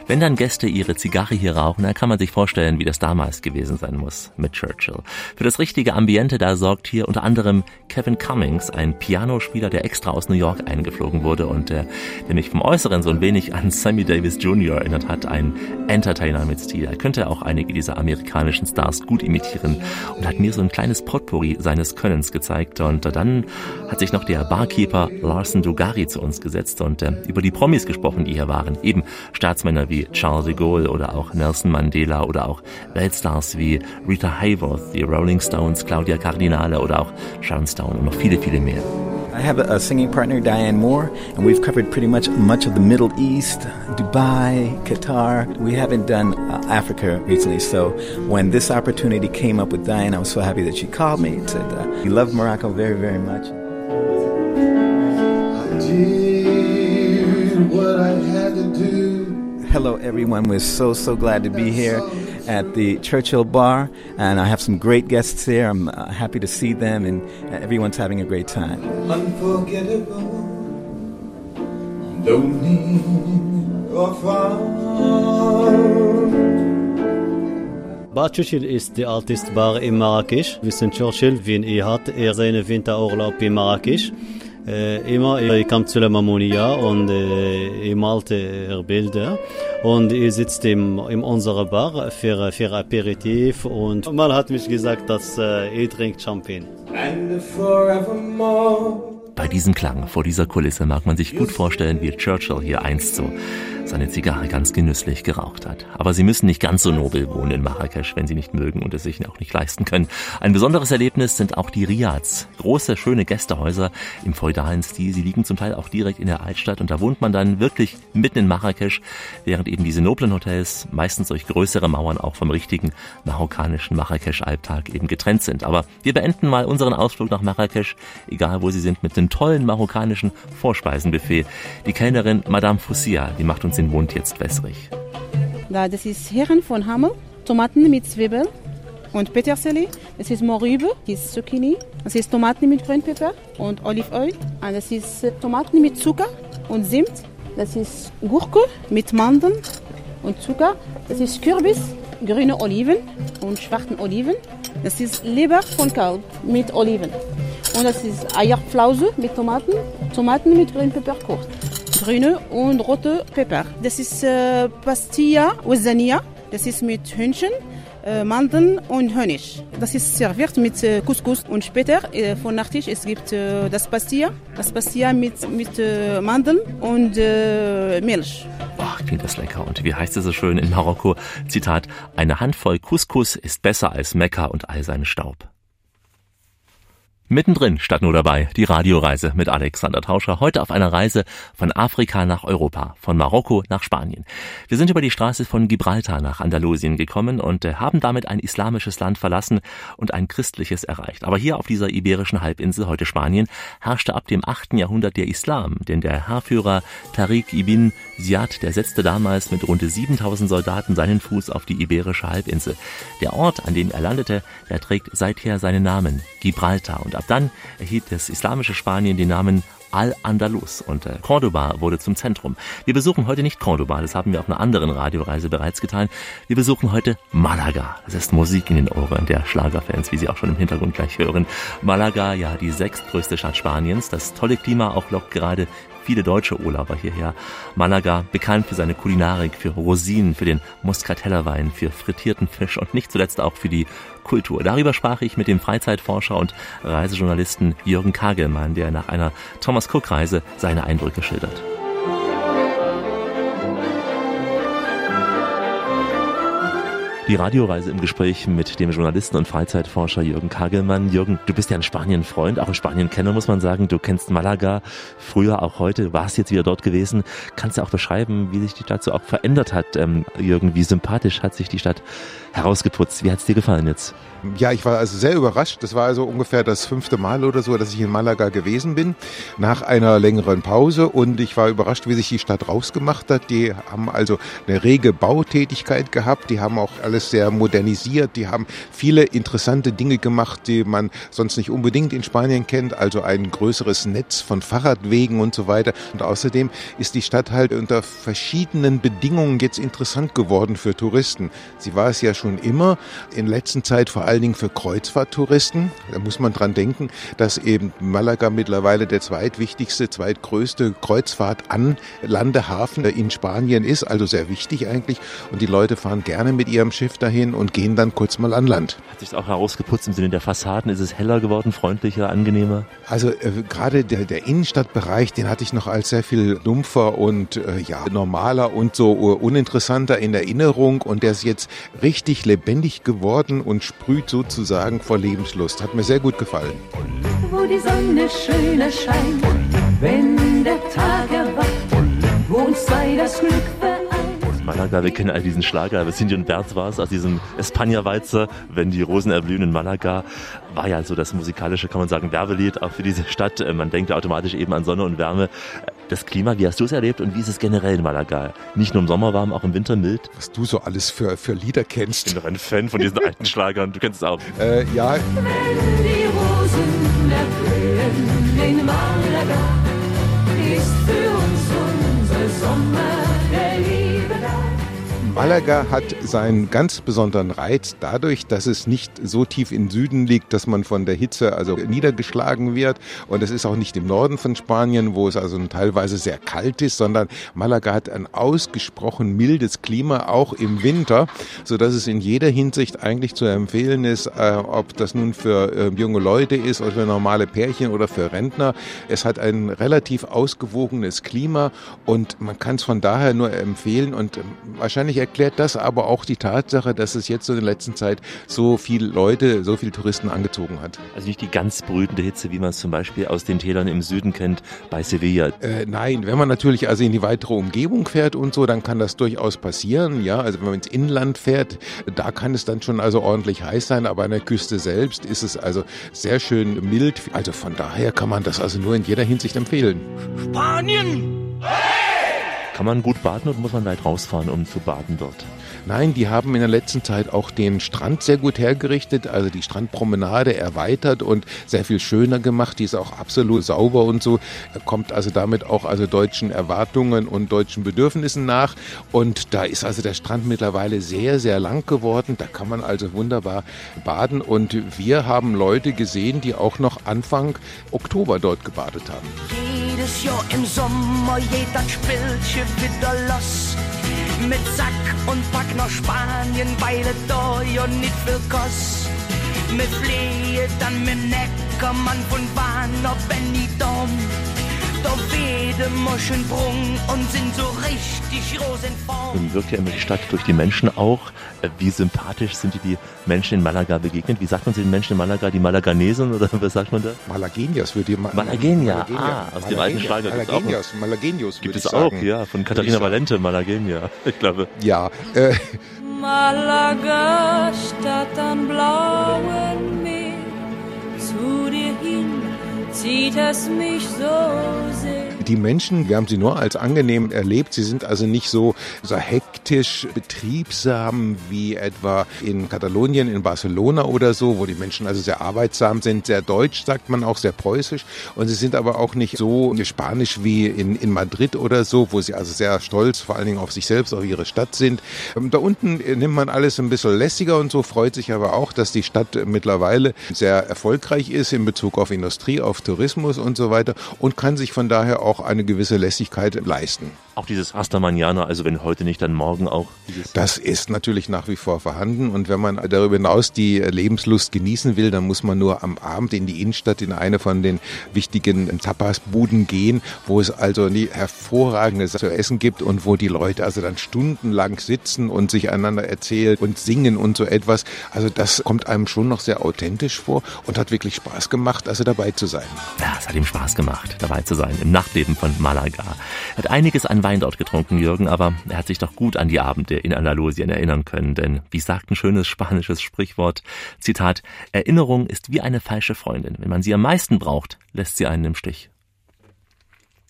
S1: wenn dann Gäste ihre Zigarre hier rauchen, dann kann man sich vorstellen, wie das damals gewesen sein muss mit Churchill. Für das richtige Ambiente da sorgt hier unter anderem Kevin Cummings, ein Pianospieler, der extra aus New York eingeflogen wurde und äh, der mich vom Äußeren so ein wenig an Sammy Davis Jr. erinnert hat. Ein Entertainer mit Stil. Er könnte auch einige dieser amerikanischen Stars gut imitieren und hat mir so ein kleines Potpourri seines Könnens gezeigt. Und äh, dann hat sich noch der Barkeeper Larsen Dugari zu uns gesetzt und äh, über die Promis gesprochen, die hier waren. Eben Staatsmänner wie Charles de Gaulle oder auch Nelson Mandela oder auch Weltstars wie Rita Hayworth, die Rolling Stones, Claudia Cardinale oder auch Sharon Stone und noch viele, viele mehr.
S9: I have a, singing partner, Diane Moore, and we've covered pretty much much of the Middle East, Dubai, Qatar. We haven't done uh, Africa recently, so when this opportunity came up with Diane, I was so happy that she called me and said, uh, "We love Morocco very, very much." Hello, everyone. We're so, so glad to be here at the Churchill Bar, and I have some great guests here. I'm uh, happy to see them, and everyone's having a great time. Unforgettable, lonely, or far.
S10: Bar Churchill ist der älteste Bar in Marrakesch. Winston Churchill, wenn er hat er seinen Winterurlaub in Marrakesch. Äh, immer, er kam zu der Mamonia und äh, er malte Bilder und er sitzt in, in unserer Bar für, für Aperitif und man hat mich gesagt, dass äh, er trinkt Champagne. And
S1: forevermore. Bei diesem Klang, vor dieser Kulisse mag man sich gut vorstellen, wie Churchill hier einst so seine Zigarre ganz genüsslich geraucht hat. Aber Sie müssen nicht ganz so nobel wohnen in Marrakesch, wenn Sie nicht mögen und es sich auch nicht leisten können. Ein besonderes Erlebnis sind auch die Riads. Große, schöne Gästehäuser im feudalen Stil. Sie liegen zum Teil auch direkt in der Altstadt und da wohnt man dann wirklich mitten in Marrakesch, während eben diese noblen Hotels meistens durch größere Mauern auch vom richtigen marokkanischen Marrakesch-Alltag eben getrennt sind. Aber wir beenden mal unseren Ausflug nach Marrakesch, egal wo Sie sind, mit dem tollen marokkanischen Vorspeisenbuffet. Die Kellnerin Madame Foussia, die macht uns den Mund jetzt wässrig.
S11: das ist Herren von Hammel, Tomaten mit Zwiebeln und Petersilie. Das ist Morübe, das ist Zucchini. Das ist Tomaten mit Grünpfeffer und Olivenöl. Und das ist äh, Tomaten mit Zucker und Zimt. Das ist Gurke mit Mandeln und Zucker. Das ist Kürbis, grüne Oliven und schwarzen Oliven. Das ist Leber von Kalb mit Oliven. Und das ist Eierflause mit Tomaten, Tomaten mit Grünpfeffer kocht grüne und rote Pfeffer. Das ist äh, Pastilla Wazania. Das ist mit Hühnchen äh, Mandeln und Honig. Das ist serviert mit äh, Couscous und später äh, von Nachtisch es gibt äh, das Pastilla, das Pastilla mit mit äh, Mandeln und äh, Milch.
S1: Ach, klingt das lecker. Und wie heißt es so schön in Marokko? Zitat, eine Handvoll Couscous ist besser als Mekka und all sein Staub. Mittendrin statt nur dabei die Radioreise mit Alexander Tauscher. Heute auf einer Reise von Afrika nach Europa, von Marokko nach Spanien. Wir sind über die Straße von Gibraltar nach Andalusien gekommen und äh, haben damit ein islamisches Land verlassen und ein christliches erreicht. Aber hier auf dieser iberischen Halbinsel, heute Spanien, herrschte ab dem 8. Jahrhundert der Islam, denn der Herrführer Tariq ibn Ziyad, der setzte damals mit rund 7000 Soldaten seinen Fuß auf die iberische Halbinsel. Der Ort, an dem er landete, der trägt seither seinen Namen, Gibraltar. Und Ab dann erhielt das islamische Spanien den Namen Al-Andalus und äh, Cordoba wurde zum Zentrum. Wir besuchen heute nicht Cordoba, das haben wir auf einer anderen Radioreise bereits getan. Wir besuchen heute Malaga. Das ist Musik in den Ohren der Schlagerfans, wie Sie auch schon im Hintergrund gleich hören. Malaga, ja, die sechstgrößte Stadt Spaniens. Das tolle Klima auch lockt gerade viele deutsche Urlauber hierher. Malaga bekannt für seine Kulinarik, für Rosinen, für den Muscatellerwein, für frittierten Fisch und nicht zuletzt auch für die Kultur. Darüber sprach ich mit dem Freizeitforscher und Reisejournalisten Jürgen Kagelmann, der nach einer Thomas Cook Reise seine Eindrücke schildert. Die Radioreise im Gespräch mit dem Journalisten und Freizeitforscher Jürgen Kagelmann. Jürgen, du bist ja ein Spanien-Freund, auch ein Spanien-Kenner, muss man sagen. Du kennst Malaga, früher auch heute, warst jetzt wieder dort gewesen. Kannst du auch beschreiben, wie sich die Stadt so auch verändert hat? Ähm, Jürgen, wie sympathisch hat sich die Stadt herausgeputzt? Wie hat es dir gefallen jetzt?
S12: Ja, ich war also sehr überrascht. Das war also ungefähr das fünfte Mal oder so, dass ich in Malaga gewesen bin, nach einer längeren Pause. Und ich war überrascht, wie sich die Stadt rausgemacht hat. Die haben also eine rege Bautätigkeit gehabt. Die haben auch alles sehr modernisiert. Die haben viele interessante Dinge gemacht, die man sonst nicht unbedingt in Spanien kennt. Also ein größeres Netz von Fahrradwegen und so weiter. Und außerdem ist die Stadt halt unter verschiedenen Bedingungen jetzt interessant geworden für Touristen. Sie war es ja schon immer. In letzter Zeit vor allen Dingen für Kreuzfahrttouristen. Da muss man dran denken, dass eben Malaga mittlerweile der zweitwichtigste, zweitgrößte Kreuzfahrt-Anlandehafen in Spanien ist. Also sehr wichtig eigentlich. Und die Leute fahren gerne mit ihrem Schiff dahin und gehen dann kurz mal an Land.
S1: Hat sich auch herausgeputzt im Sinne der Fassaden? Ist es heller geworden, freundlicher, angenehmer?
S12: Also äh, gerade der, der Innenstadtbereich, den hatte ich noch als sehr viel dumpfer und äh, ja normaler und so uninteressanter in Erinnerung. Und der ist jetzt richtig lebendig geworden und sprüht sozusagen vor Lebenslust. Hat mir sehr gut gefallen.
S13: Wo die Sonne schöner scheint, wenn der Tag erwacht, wo uns zwei das Glück vereint.
S1: Malaga, wir kennen all diesen Schlager, Cindy und Bert war es, aus diesem Espanja-Walzer, wenn die Rosen erblühen in Malaga, war ja so das musikalische, kann man sagen, Werbelied auch für diese Stadt. Äh, man denkt automatisch eben an Sonne und Wärme. Das Klima, wie hast du es erlebt und wie ist es generell in Malaga? Nicht nur im Sommer warm, auch im Winter mild?
S12: Was du so alles für, für Lieder kennst.
S1: Ich bin doch ein Fan von diesen alten Schlagern, du kennst es auch.
S12: Äh, ja.
S13: Malaga
S12: hat seinen ganz besonderen Reiz dadurch, dass es nicht so tief im Süden liegt, dass man von der Hitze also niedergeschlagen wird. Und es ist auch nicht im Norden von Spanien, wo es also teilweise sehr kalt ist, sondern Malaga hat ein ausgesprochen mildes Klima, auch im Winter, so dass es in jeder Hinsicht eigentlich zu empfehlen ist, äh, ob das nun für äh, junge Leute ist oder für normale Pärchen oder für Rentner. Es hat ein relativ ausgewogenes Klima und man kann es von daher nur empfehlen und äh, wahrscheinlich erklärt das aber auch die Tatsache, dass es jetzt so in der letzten Zeit so viele Leute, so viele Touristen angezogen hat.
S1: Also nicht die ganz brütende Hitze, wie man es zum Beispiel aus den Tälern im Süden kennt, bei Sevilla.
S12: Äh, nein, wenn man natürlich also in die weitere Umgebung fährt und so, dann kann das durchaus passieren. Ja, also wenn man ins Inland fährt, da kann es dann schon also ordentlich heiß sein, aber an der Küste selbst ist es also sehr schön mild. Also von daher kann man das also nur in jeder Hinsicht empfehlen.
S13: Spanien!
S1: Kann man gut baden und muss man weit rausfahren, um zu baden dort?
S12: Nein, die haben in der letzten Zeit auch den Strand sehr gut hergerichtet, also die Strandpromenade erweitert und sehr viel schöner gemacht. Die ist auch absolut sauber und so. Kommt also damit auch also deutschen Erwartungen und deutschen Bedürfnissen nach. Und da ist also der Strand mittlerweile sehr, sehr lang geworden. Da kann man also wunderbar baden. Und wir haben Leute gesehen, die auch noch Anfang Oktober dort gebadet haben.
S13: Jedes Jahr im Sommer geht das Spielchen wieder los.
S14: Mit Sack und pack nach Spanien, weil es da ja nicht viel kost. Mit Flehe dann mit Neckermann von Bahn auf Benidorm. Da wede Moschenbrung und sind so richtig rosenform.
S1: Nun wirkt ja immer die Stadt durch die Menschen auch. Äh, Wie sympathisch sind dir die Menschen in Malaga begegnet? Wie sagt man zu den Menschen in Malaga? Die Malaganesen oder was sagt man da?
S12: Malagenias würde ich mal.
S1: Malagenia, ah, aus dem alten Schlager.
S12: Malagenias, Malagenios
S1: Gibt es auch, ja, von Katharina. Valente, Malagenia, ich glaube.
S12: Ja, äh,
S15: Malaga, Stadt am blauen Meer, zu dir hin zieht es mich so sehr.
S12: Die Menschen, wir haben sie nur als angenehm erlebt. Sie sind also nicht so, so hektisch, betriebsam wie etwa in Katalonien, in Barcelona oder so, wo die Menschen also sehr arbeitsam sind, sehr deutsch, sagt man auch, sehr preußisch. Und sie sind aber auch nicht so spanisch wie in, in Madrid oder so, wo sie also sehr stolz, vor allen Dingen auf sich selbst, auf ihre Stadt sind. Ähm, Da unten äh, nimmt man alles ein bisschen lässiger und so, freut sich aber auch, dass die Stadt mittlerweile sehr erfolgreich ist in Bezug auf Industrie, auf Tourismus und so weiter und kann sich von daher auch eine gewisse Lässigkeit leisten.
S1: Auch dieses Hasta also wenn heute nicht, dann morgen auch.
S12: Das ist natürlich nach wie vor vorhanden und wenn man darüber hinaus die Lebenslust genießen will, dann muss man nur am Abend in die Innenstadt in eine von den wichtigen Tapasbuden gehen, wo es also hervorragendes zu essen gibt und wo die Leute also dann stundenlang sitzen und sich einander erzählen und singen und so etwas. Also das kommt einem schon noch sehr authentisch vor und hat wirklich Spaß gemacht, also dabei zu sein.
S1: Ja, es hat ihm Spaß gemacht, dabei zu sein im Nachtleben von Malaga. Er hat einiges an Wein dort getrunken, Jürgen, aber er hat sich doch gut an die Abende in Andalusien erinnern können, denn wie sagt ein schönes spanisches Sprichwort, Zitat, Erinnerung ist wie eine falsche Freundin. Wenn man sie am meisten braucht, lässt sie einen im Stich.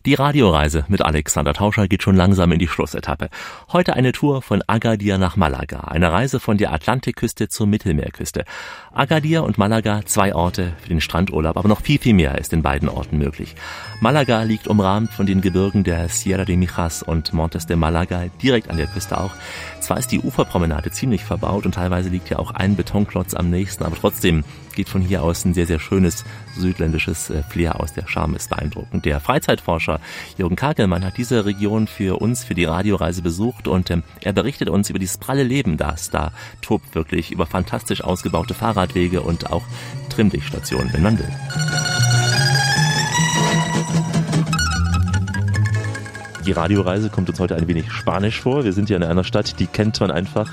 S1: Die Radioreise mit Alexander Tauscher geht schon langsam in die Schlussetappe. Heute eine Tour von Agadir nach Malaga, eine Reise von der Atlantikküste zur Mittelmeerküste. Agadir und Malaga, zwei Orte für den Strandurlaub, aber noch viel, viel mehr ist in beiden Orten möglich. Malaga liegt umrahmt von den Gebirgen der Sierra de Mijas und Montes de Malaga, direkt an der Küste auch. Zwar ist die Uferpromenade ziemlich verbaut und teilweise liegt ja auch ein Betonklotz am nächsten, aber trotzdem geht von hier aus ein sehr, sehr schönes südländisches äh, Flair aus. Der Charme ist beeindruckend. Der Freizeitforscher Jürgen Kakelmann hat diese Region für uns, für die Radioreise besucht und ähm, er berichtet uns über dieses pralle Leben, das da tobt wirklich, über fantastisch ausgebaute Fahrradwege und auch Trimmlichtstationen, wenn man. Die Radioreise kommt uns heute ein wenig spanisch vor. Wir sind hier in einer Stadt, die kennt man einfach,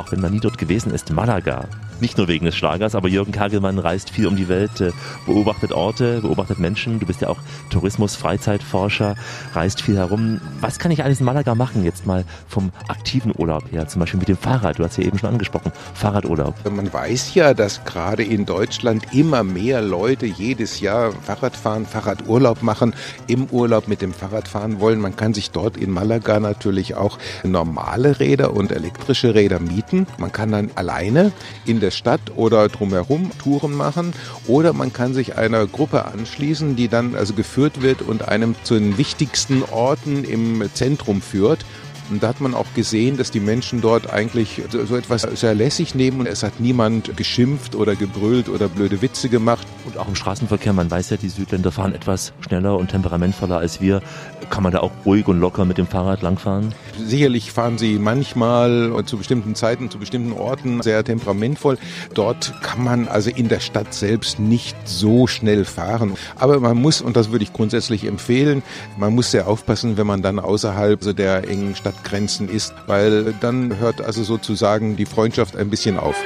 S1: auch wenn man nie dort gewesen ist, Malaga. Nicht nur wegen des Schlagers, aber Jürgen Kagelmann reist viel um die Welt, äh, beobachtet Orte, beobachtet Menschen. Du bist ja auch Tourismus-, Freizeitforscher, reist viel herum. Was kann ich alles in Malaga machen, jetzt mal vom aktiven Urlaub her, zum Beispiel mit dem Fahrrad? Du hast ja eben schon angesprochen, Fahrradurlaub.
S12: Man weiß ja, dass gerade in Deutschland immer mehr Leute jedes Jahr Fahrrad fahren, Fahrradurlaub machen, im Urlaub mit dem Fahrrad fahren wollen. Man kann sich dort in Malaga natürlich auch normale Räder und elektrische Räder mieten. Man kann dann alleine in der Stadt oder drumherum Touren machen oder man kann sich einer Gruppe anschließen, die dann also geführt wird und einem zu den wichtigsten Orten im Zentrum führt. Und da hat man auch gesehen, dass die Menschen dort eigentlich so, so etwas sehr lässig nehmen und es hat niemand geschimpft oder gebrüllt oder blöde Witze gemacht.
S1: Und auch im Straßenverkehr, man weiß ja, die Südländer fahren etwas schneller und temperamentvoller als wir. Kann man da auch ruhig und locker mit dem Fahrrad langfahren?
S12: Sicherlich fahren sie manchmal zu bestimmten Zeiten, zu bestimmten Orten sehr temperamentvoll. Dort kann man also in der Stadt selbst nicht so schnell fahren. Aber man muss, und das würde ich grundsätzlich empfehlen, man muss sehr aufpassen, wenn man dann außerhalb so der engen Stadtgrenzen ist, weil dann hört also sozusagen die Freundschaft ein bisschen auf.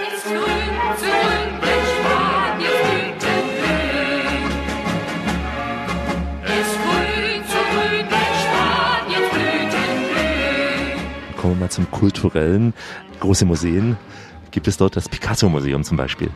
S1: Kommen wir mal zum Kulturellen. Große Museen. Gibt es dort das Picasso-Museum zum Beispiel?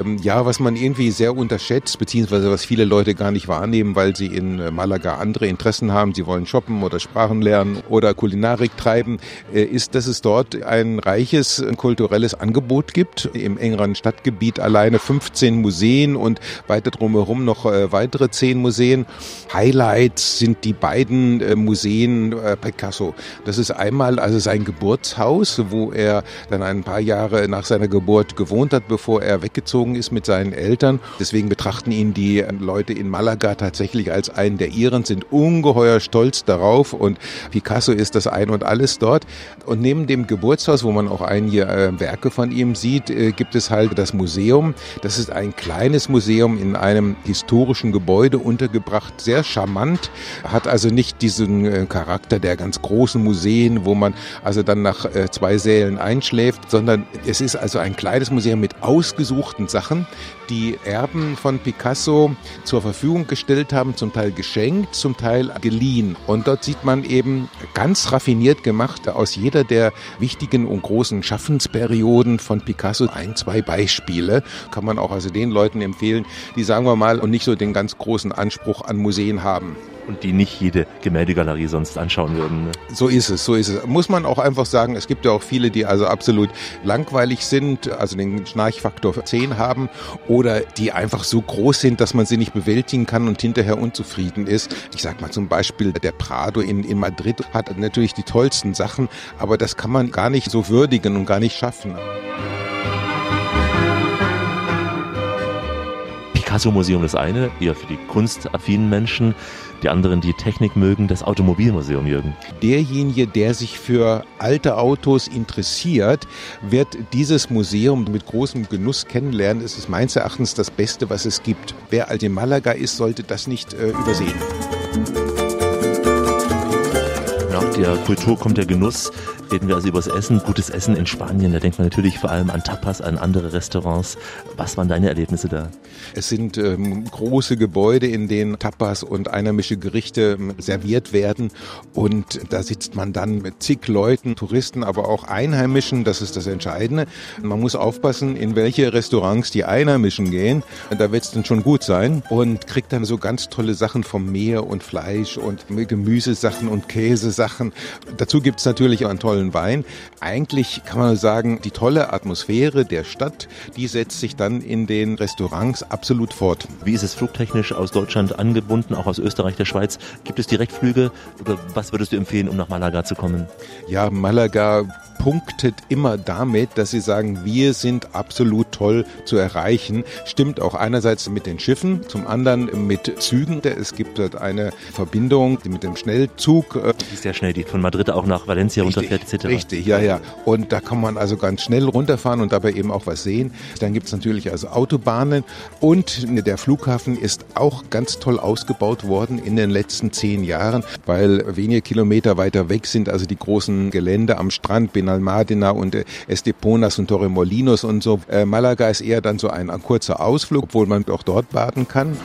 S12: Ähm, Ja, was man irgendwie sehr unterschätzt, beziehungsweise was viele Leute gar nicht wahrnehmen, weil sie in äh, Malaga andere Interessen haben, sie wollen shoppen oder Sprachen lernen oder Kulinarik treiben, äh, ist, dass es dort ein reiches kulturelles Angebot gibt. Im engeren Stadtgebiet alleine 15 Museen und weiter drumherum noch äh, weitere 10 Museen. Highlights sind die beiden Museen Picasso. Das ist einmal also sein Geburtshaus, wo er dann ein paar Jahre nach nach seiner Geburt gewohnt hat, bevor er weggezogen ist mit seinen Eltern. Deswegen betrachten ihn die Leute in Malaga tatsächlich als einen der ihren, sind ungeheuer stolz darauf und Picasso ist das Ein und Alles dort. Und neben dem Geburtshaus, wo man auch einige äh, Werke von ihm sieht, äh, gibt es halt das Museum. Das ist ein kleines Museum in einem historischen Gebäude untergebracht, sehr charmant, hat also nicht diesen äh, Charakter der ganz großen Museen, wo man also dann nach äh, zwei Sälen einschläft, sondern es ist also ein kleines Museum mit ausgesuchten Sachen, die Erben von Picasso zur Verfügung gestellt haben, zum Teil geschenkt, zum Teil geliehen. Und dort sieht man eben ganz raffiniert gemacht aus jeder der wichtigen und großen Schaffensperioden von Picasso ein, zwei Beispiele. Kann man auch also den Leuten empfehlen, die sagen wir mal und nicht so den ganz großen Anspruch an Museen haben
S1: und die nicht jede Gemäldegalerie sonst anschauen würden. Ne?
S12: So ist es, so ist es. Muss man auch einfach sagen, es gibt ja auch viele, die also absolut langweilig sind, also den Schnarchfaktor 10 haben oder die einfach so groß sind, dass man sie nicht bewältigen kann und hinterher unzufrieden ist. Ich sag mal zum Beispiel der Prado in, in Madrid hat natürlich die tollsten Sachen, aber das kann man gar nicht so würdigen und gar nicht schaffen.
S1: Picasso-Museum das eine, eher für die kunstaffinen Menschen die anderen, die Technik mögen, das Automobilmuseum, Jürgen.
S12: Derjenige, der sich für alte Autos interessiert, wird dieses Museum mit großem Genuss kennenlernen. Es ist meines Erachtens das Beste, was es gibt. Wer alt in Malaga ist, sollte das nicht äh, übersehen.
S1: Nach der Kultur kommt der Genuss. Reden wir also über das Essen. Gutes Essen in Spanien, da denkt man natürlich vor allem an Tapas, an andere Restaurants. Was waren deine Erlebnisse da?
S12: Es sind ähm, große Gebäude, in denen Tapas und einheimische Gerichte ähm, serviert werden. Und da sitzt man dann mit zig Leuten, Touristen, aber auch Einheimischen. Das ist das Entscheidende. Man muss aufpassen, in welche Restaurants die Einheimischen gehen. Da wird es dann schon gut sein. Und kriegt dann so ganz tolle Sachen vom Meer und Fleisch und Gemüsesachen und Käsesachen. Dazu gibt es natürlich auch einen tollen Wein. Eigentlich kann man sagen, die tolle Atmosphäre der Stadt, die setzt sich dann in den Restaurants absolut fort.
S1: Wie ist es flugtechnisch aus Deutschland angebunden, auch aus Österreich, der Schweiz? Gibt es Direktflüge was würdest du empfehlen, um nach Malaga zu kommen?
S12: Ja, Malaga punktet immer damit, dass sie sagen, wir sind absolut toll zu erreichen. Stimmt auch einerseits mit den Schiffen, zum anderen mit Zügen. Es gibt dort eine Verbindung mit dem Schnellzug.
S1: Die ist sehr schnell, die von Madrid auch nach Valencia
S12: richtig,
S1: runterfährt etc.
S12: Richtig, ja, ja. Und da kann man also ganz schnell runterfahren und dabei eben auch was sehen. Dann gibt es natürlich also Autobahnen und der Flughafen ist auch ganz toll ausgebaut worden in den letzten zehn Jahren, weil wenige Kilometer weiter weg sind also die großen Gelände am Strand Benalmádena und äh, Esteponas und Torremolinos und so. Äh, Malaga ist eher dann so ein, ein kurzer Ausflug, obwohl man auch dort baden kann.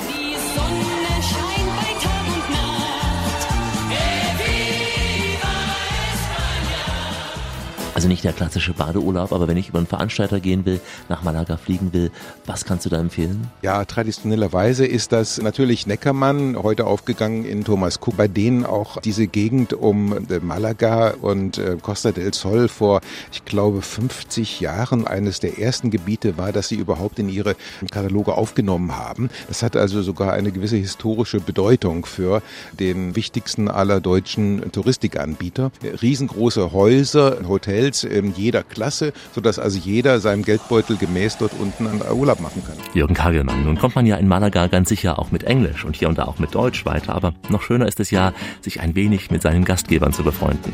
S1: Also nicht der klassische Badeurlaub, aber wenn ich über einen Veranstalter gehen will, nach Malaga fliegen will, was kannst du da empfehlen?
S12: Ja, traditionellerweise ist das natürlich Neckermann, heute aufgegangen in Thomas Cook, bei denen auch diese Gegend um äh, Malaga und äh, Costa del Sol vor, ich glaube, 50 Jahren eines der ersten Gebiete war, das sie überhaupt in ihre Kataloge aufgenommen haben. Das hat also sogar eine gewisse historische Bedeutung für den wichtigsten aller deutschen Touristikanbieter. Riesengroße Häuser, Hotels, Hotels jeder Klasse, sodass also jeder seinem Geldbeutel gemäß dort unten einen Urlaub machen kann.
S1: Jürgen Kagelmann, nun kommt man ja in Malaga ganz sicher auch mit Englisch und hier und da auch mit Deutsch weiter, aber noch schöner ist es ja, sich ein wenig mit seinen Gastgebern zu befreunden.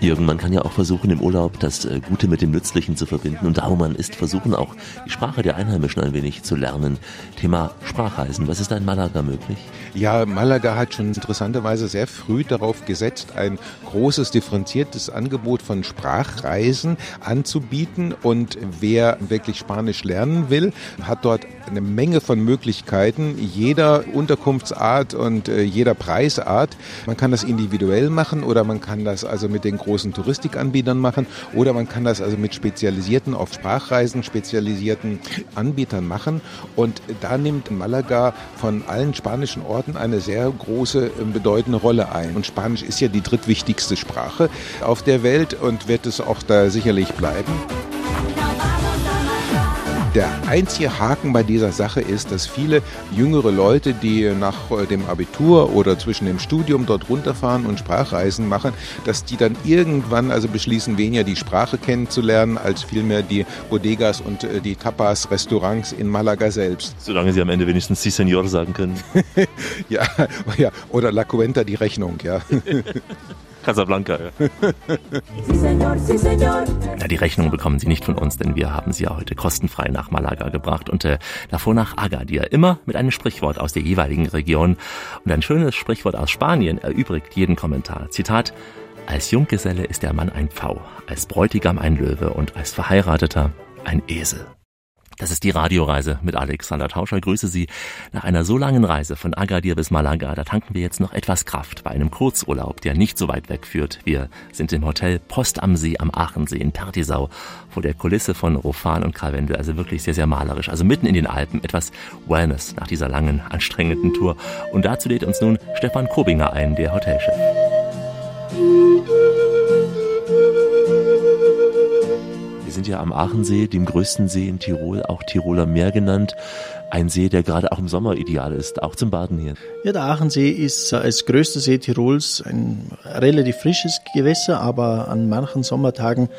S1: Jürgen, man kann ja auch versuchen, im Urlaub das äh, Gute mit dem Nützlichen zu verbinden. Und da, wo man ist, versuchen auch die Sprache der Einheimischen ein wenig zu lernen. Thema Sprachreisen. Was ist da in Malaga möglich?
S12: Ja, Malaga hat schon interessanterweise sehr früh darauf gesetzt, ein großes, differenziertes Angebot von Sprachreisen anzubieten. Und wer wirklich Spanisch lernen will, hat dort eine Menge von Möglichkeiten, jeder Unterkunftsart und äh, jeder Preisart. Man kann das individuell machen oder man kann das also mit den großen Touristikanbietern machen oder man kann das also mit spezialisierten, auf Sprachreisen spezialisierten Anbietern machen. Und da nimmt Malaga von allen spanischen Orten eine sehr große, äh, bedeutende Rolle ein. Und Spanisch ist ja die drittwichtigste Sprache auf der Welt und wird es auch da sicherlich bleiben. Der einzige Haken bei dieser Sache ist, dass viele jüngere Leute, die nach äh, dem Abitur oder zwischen dem Studium dort runterfahren und Sprachreisen machen, dass die dann irgendwann also beschließen, weniger die Sprache kennenzulernen, als vielmehr die Bodegas und äh, die Tapas-Restaurants in Malaga selbst.
S1: Solange Sie am Ende wenigstens Si Senor sagen können.
S12: ja, ja, oder La Cuenta die Rechnung, ja.
S1: Casablanca, ja. Ja, die Rechnung bekommen Sie nicht von uns, denn wir haben sie ja heute kostenfrei nach Malaga gebracht und äh, davor nach Agadir. Immer mit einem Sprichwort aus der jeweiligen Region. Und ein schönes Sprichwort aus Spanien erübrigt jeden Kommentar. Zitat, als Junggeselle ist der Mann ein Pfau, als Bräutigam ein Löwe und als Verheirateter ein Esel. Das ist die Radioreise mit Alexander Tauscher. Grüße Sie. Nach einer so langen Reise von Agadir bis Malaga, da tanken wir jetzt noch etwas Kraft bei einem Kurzurlaub, der nicht so weit weg führt. Wir sind im Hotel Post am See am Aachensee in Pertisau vor der Kulisse von Rofan und Karwendel. Also wirklich sehr, sehr malerisch. Also mitten in den Alpen. Etwas Wellness nach dieser langen, anstrengenden Tour. Und dazu lädt uns nun Stefan Kobinger ein, der Hotelchef. Wir sind ja am Aachensee, dem größten See in Tirol, auch Tiroler Meer genannt. Ein See, der gerade auch im Sommer ideal ist, auch zum Baden hier.
S16: Ja, der Aachensee ist als größter See Tirols ein relativ frisches Gewässer, aber an manchen Sommertagen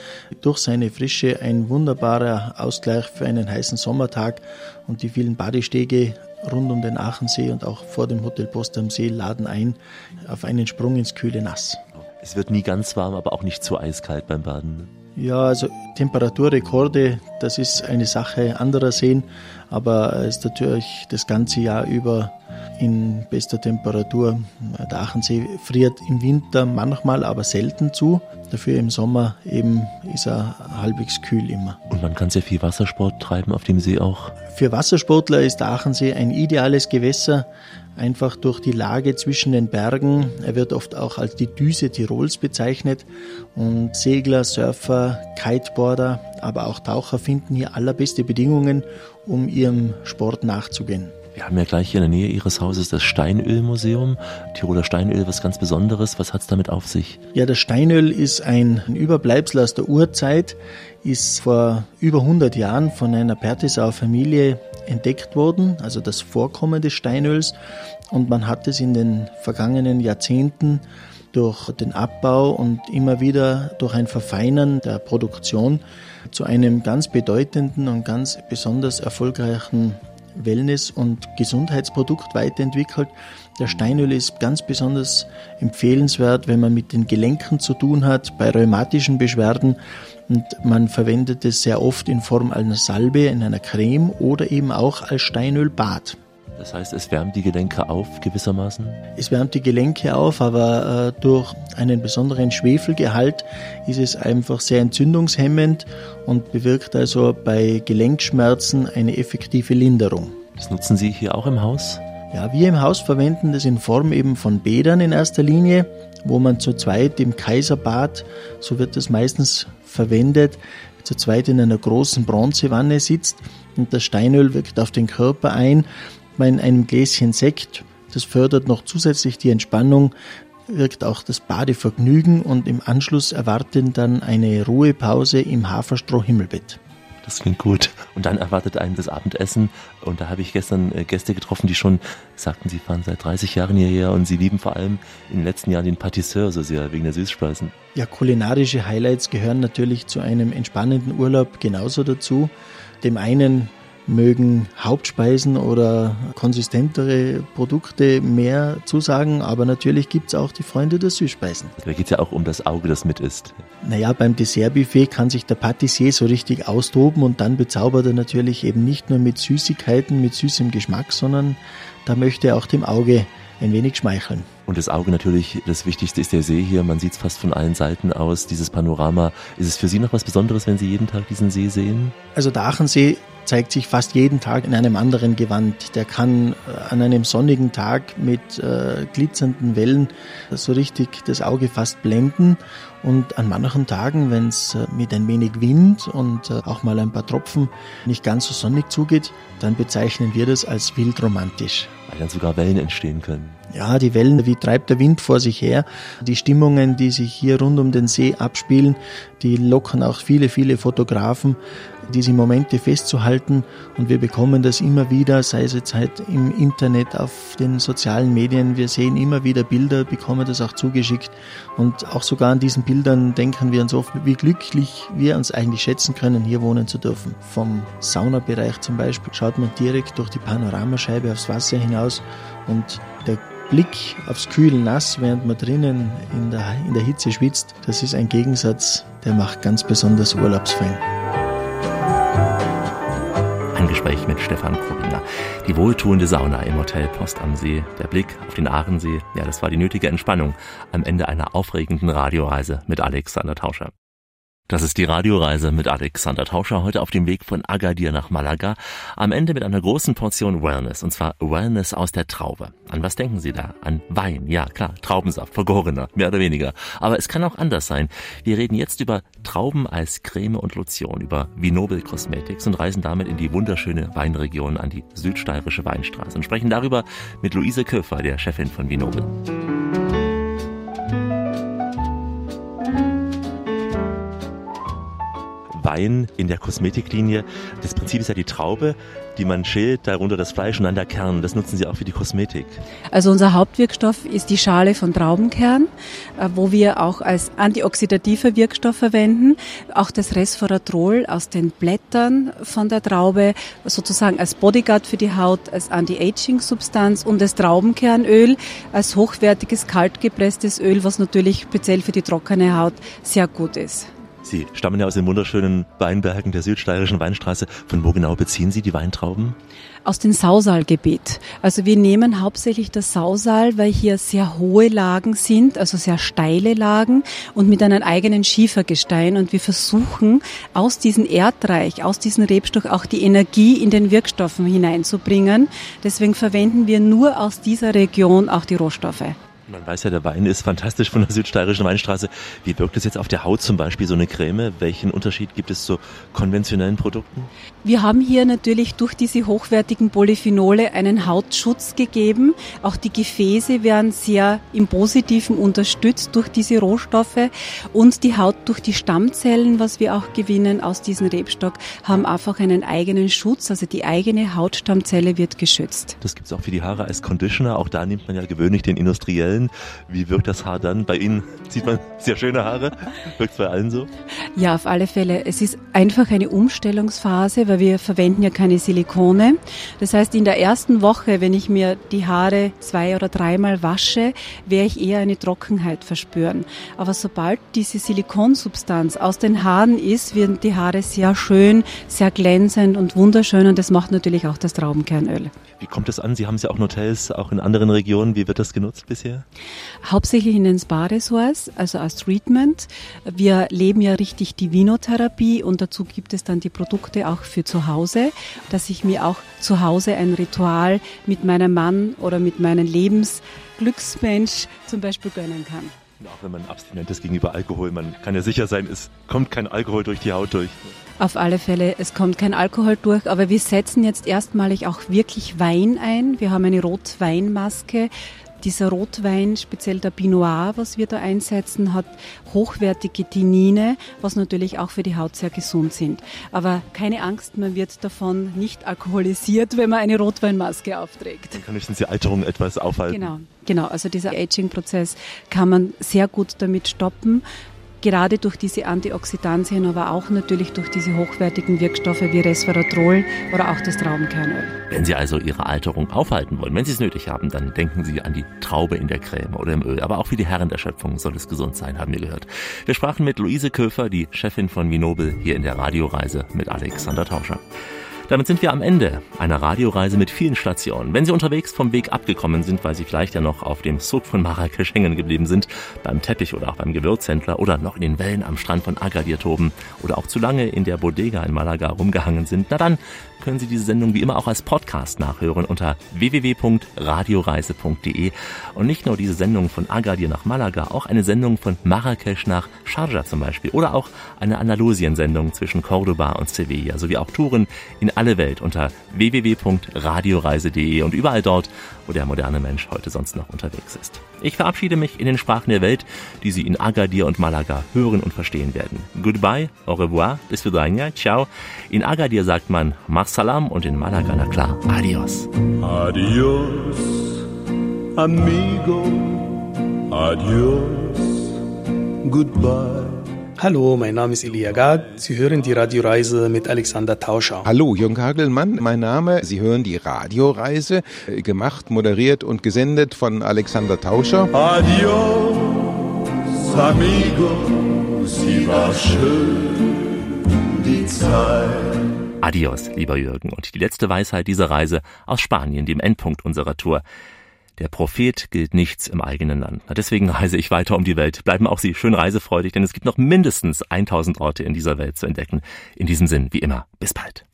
S16: durch seine Frische ein wunderbarer Ausgleich für einen heißen Sommertag und die vielen Badestege rund um den Aachensee und auch vor dem Hotel Post am See laden ein auf einen Sprung ins kühle Nass.
S1: Es wird nie ganz warm, aber auch nicht zu eiskalt beim Baden.
S16: Ja, also Temperaturrekorde, das ist eine Sache anderer Seen, aber es ist natürlich das ganze Jahr über in bester Temperatur. Der Aachensee friert im Winter manchmal, aber selten zu. Dafür im Sommer eben ist er halbwegs kühl immer.
S1: Und man kann sehr viel Wassersport treiben auf dem See auch.
S16: Für Wassersportler ist der Aachensee ein ideales Gewässer, einfach durch die Lage zwischen den Bergen. Er wird oft auch als die Düse Tirols bezeichnet. Und Segler, Surfer, Kiteboarder, aber auch Taucher finden hier allerbeste Bedingungen, um ihrem Sport nachzugehen.
S1: Wir haben ja gleich hier in der Nähe Ihres Hauses das Steinölmuseum. Tiroler Steinöl, was ganz Besonderes. Was hat es damit auf sich?
S16: Ja, das Steinöl ist ein Überbleibsel aus der Urzeit, ist vor über 100 Jahren von einer Pertisauer Familie entdeckt worden, also das Vorkommen des Steinöls. Und man hat es in den vergangenen Jahrzehnten durch den Abbau und immer wieder durch ein Verfeinern der Produktion zu einem ganz bedeutenden und ganz besonders erfolgreichen Wellness- und Gesundheitsprodukt weiterentwickelt. Der Steinöl ist ganz besonders empfehlenswert, wenn man mit den Gelenken zu tun hat, bei rheumatischen Beschwerden. Und man verwendet es sehr oft in Form einer Salbe, in einer Creme oder eben auch als Steinölbad.
S1: Das heißt, es wärmt die Gelenke auf gewissermaßen?
S16: Es wärmt die Gelenke auf, aber äh, durch einen besonderen Schwefelgehalt ist es einfach sehr entzündungshemmend und bewirkt also bei Gelenkschmerzen eine effektive Linderung.
S1: Das nutzen Sie hier auch im Haus?
S16: Ja, wir im Haus verwenden das in Form eben von Bädern in erster Linie, wo man zu zweit im Kaiserbad, so wird das meistens verwendet, zu zweit in einer großen Bronzewanne sitzt und das Steinöl wirkt auf den Körper ein in einem Gläschen Sekt. Das fördert noch zusätzlich die Entspannung, wirkt auch das Badevergnügen und im Anschluss erwarten dann eine Ruhepause im Haferstroh-Himmelbett.
S1: Das klingt gut. Und dann erwartet einen das Abendessen. Und da habe ich gestern äh, Gäste getroffen, die schon sagten, sie fahren seit 30 Jahren hierher und sie lieben vor allem in den letzten Jahren den Patisseur so sehr wegen der Süßspeisen.
S16: Ja, kulinarische Highlights gehören natürlich zu einem entspannenden Urlaub genauso dazu. Dem einen mögen Hauptspeisen oder konsistentere Produkte mehr zusagen, aber natürlich gibt es auch die Freunde der Süßspeisen.
S1: Da geht es ja auch um das Auge, das mit ist.
S16: Naja, beim Dessertbuffet kann sich der Patissier so richtig austoben und dann bezaubert er natürlich eben nicht nur mit Süßigkeiten, mit süßem Geschmack, sondern da möchte er auch dem Auge ein wenig schmeicheln.
S1: Und das Auge natürlich, das Wichtigste ist der See hier. Man sieht es fast von allen Seiten aus, dieses Panorama. Ist es für Sie noch was Besonderes, wenn Sie jeden Tag diesen See sehen?
S16: Also der Aachensee zeigt sich fast jeden Tag in einem anderen Gewand. Der kann äh, an einem sonnigen Tag mit äh, glitzernden Wellen so richtig das Auge fast blenden. Und an manchen Tagen, wenn es äh, mit ein wenig Wind und äh, auch mal ein paar Tropfen nicht ganz so sonnig zugeht, dann bezeichnen wir das als wildromantisch.
S1: Weil dann sogar Wellen entstehen können.
S16: Ja, die Wellen, wie treibt der Wind vor sich her? Die Stimmungen, die sich hier rund um den See abspielen, die lockern auch viele, viele Fotografen diese Momente festzuhalten. Und wir bekommen das immer wieder, sei es jetzt halt im Internet, auf den sozialen Medien. Wir sehen immer wieder Bilder, bekommen das auch zugeschickt. Und auch sogar an diesen Bildern denken wir uns oft, wie glücklich wir uns eigentlich schätzen können, hier wohnen zu dürfen. Vom Saunabereich zum Beispiel schaut man direkt durch die Panoramascheibe aufs Wasser hinaus und der Blick aufs kühl nass, während man drinnen in der, in der Hitze schwitzt, das ist ein Gegensatz, der macht ganz besonders urlaubsfein.
S1: Gespräch mit Stefan Krobinger. Die wohltuende Sauna im Hotel Post am See, der Blick auf den Aachensee, ja, das war die nötige Entspannung am Ende einer aufregenden Radioreise mit Alexander Tauscher. Das ist die Radioreise mit Alexander Tauscher heute auf dem Weg von Agadir nach Malaga. Am Ende mit einer großen Portion Wellness und zwar Wellness aus der Traube. An was denken Sie da? An Wein, ja klar, Traubensaft, vergorener, mehr oder weniger. Aber es kann auch anders sein. Wir reden jetzt über Trauben als Creme und Lotion, über Vinobel Cosmetics und reisen damit in die wunderschöne Weinregion an die südsteirische Weinstraße und sprechen darüber mit Luise Köfer, der Chefin von Vinobel. Wein in der Kosmetiklinie. Das Prinzip ist ja die Traube, die man schält, darunter das Fleisch und dann der Kern. Das nutzen Sie auch für die Kosmetik.
S17: Also unser Hauptwirkstoff ist die Schale von Traubenkern, äh, wo wir auch als antioxidativer Wirkstoff verwenden. Auch das Resveratrol aus den Blättern von der Traube sozusagen als Bodyguard für die Haut, als Anti-Aging-Substanz und das Traubenkernöl als hochwertiges kaltgepresstes Öl, was natürlich speziell für die trockene Haut sehr gut ist.
S1: Sie stammen ja aus den wunderschönen Weinbergen der südsteirischen Weinstraße. Von wo genau beziehen Sie die Weintrauben?
S17: Aus dem Sausalgebiet. Also wir nehmen hauptsächlich das Sausal, weil hier sehr hohe Lagen sind, also sehr steile Lagen und mit einem eigenen Schiefergestein. Und wir versuchen aus diesem Erdreich, aus diesem Rebstock auch die Energie in den Wirkstoffen hineinzubringen. Deswegen verwenden wir nur aus dieser Region auch die Rohstoffe.
S1: Man weiß ja, der Wein ist fantastisch von der südsteirischen Weinstraße. Wie wirkt es jetzt auf der Haut zum Beispiel, so eine Creme? Welchen Unterschied gibt es zu konventionellen Produkten?
S17: Wir haben hier natürlich durch diese hochwertigen Polyphenole einen Hautschutz gegeben. Auch die Gefäße werden sehr im Positiven unterstützt durch diese Rohstoffe und die Haut durch die Stammzellen, was wir auch gewinnen aus diesem Rebstock, haben einfach einen eigenen Schutz. Also die eigene Hautstammzelle wird geschützt.
S1: Das gibt es auch für die Haare als Conditioner. Auch da nimmt man ja gewöhnlich den industriellen allen. Wie wirkt das Haar dann? Bei Ihnen sieht man sehr schöne Haare. Wirkt es bei allen so?
S17: Ja, auf alle Fälle. Es ist einfach eine Umstellungsphase, weil wir verwenden ja keine Silikone. Das heißt, in der ersten Woche, wenn ich mir die Haare zwei oder dreimal wasche, werde ich eher eine Trockenheit verspüren. Aber sobald diese Silikonsubstanz aus den Haaren ist, werden die Haare sehr schön, sehr glänzend und wunderschön und das macht natürlich auch das Traubenkernöl.
S1: Wie kommt es an? Sie haben es ja auch in Hotels, auch in anderen Regionen. Wie wird das genutzt bisher?
S17: Hauptsächlich in den Spa-Ressorts, also als Treatment. Wir leben ja richtig die Vinotherapie und dazu gibt es dann die Produkte auch für zu Hause, dass ich mir auch zu Hause ein Ritual mit meinem Mann oder mit meinem Lebensglücksmensch zum Beispiel gönnen kann.
S1: Auch wenn man abstinent ist gegenüber Alkohol, man kann ja sicher sein, es kommt kein Alkohol durch die Haut durch.
S17: Auf alle Fälle, es kommt kein Alkohol durch, aber wir setzen jetzt erstmalig auch wirklich Wein ein. Wir haben eine Rotweinmaske. Dieser Rotwein, speziell der Pinot Noir, was wir da einsetzen, hat hochwertige Tannine, was natürlich auch für die Haut sehr gesund sind. Aber keine Angst, man wird davon nicht alkoholisiert, wenn man eine Rotweinmaske aufträgt.
S1: Dann kann ich die Alterung etwas aufhalten.
S17: Genau, genau. Also dieser Aging-Prozess kann man sehr gut damit stoppen gerade durch diese Antioxidantien, aber auch natürlich durch diese hochwertigen Wirkstoffe wie Resveratrol oder auch das Traubenkernöl.
S1: Wenn Sie also Ihre Alterung aufhalten wollen, wenn Sie es nötig haben, dann denken Sie an die Traube in der Creme oder im Öl. Aber auch für die Herren der Schöpfung soll es gesund sein, haben wir gehört. Wir sprachen mit Luise Köfer, die Chefin von Vinobel, hier in der Radioreise mit Alexander Tauscher. Damit sind wir am Ende einer Radioreise mit vielen Stationen. Wenn Sie unterwegs vom Weg abgekommen sind, weil Sie vielleicht ja noch auf dem Sud von Marrakesch hängen geblieben sind, beim Teppich oder auch beim Gewürzhändler oder noch in den Wellen am Strand von Agadir toben oder auch zu lange in der Bodega in Malaga rumgehangen sind, na dann können Sie diese Sendung wie immer auch als Podcast nachhören unter www.radioreise.de. Und nicht nur diese Sendung von Agadir nach Malaga, auch eine Sendung von Marrakesch nach Sharjah zum Beispiel oder auch eine Andalusien-Sendung zwischen Cordoba und Sevilla sowie auch Touren in alle Welt unter www.radioreise.de und überall dort, wo der moderne Mensch heute sonst noch unterwegs ist. Ich verabschiede mich in den Sprachen der Welt, die Sie in Agadir und Malaga hören und verstehen werden. Goodbye, au revoir, bis vidania, ciao. In Agadir sagt man Marsalam und in Malaga, na klar, adios.
S18: Adios, amigo, adios, goodbye.
S2: Hallo, mein Name ist Elia Gag. Sie hören die Radioreise mit Alexander Tauscher.
S12: Hallo, Jürgen Hagelmann, mein Name. Sie hören die Radioreise, äh, gemacht, moderiert und gesendet von Alexander Tauscher.
S18: Adios, amigo, sie war schön, die Zeit.
S1: Adios, lieber Jürgen. Und die letzte Weisheit dieser Reise aus Spanien, dem Endpunkt unserer Tour. Der Prophet gilt nichts im eigenen Land. Deswegen reise ich weiter um die Welt. Bleiben auch Sie schön reisefreudig, denn es gibt noch mindestens 1000 Orte in dieser Welt zu entdecken. In diesem Sinn, wie immer, bis bald.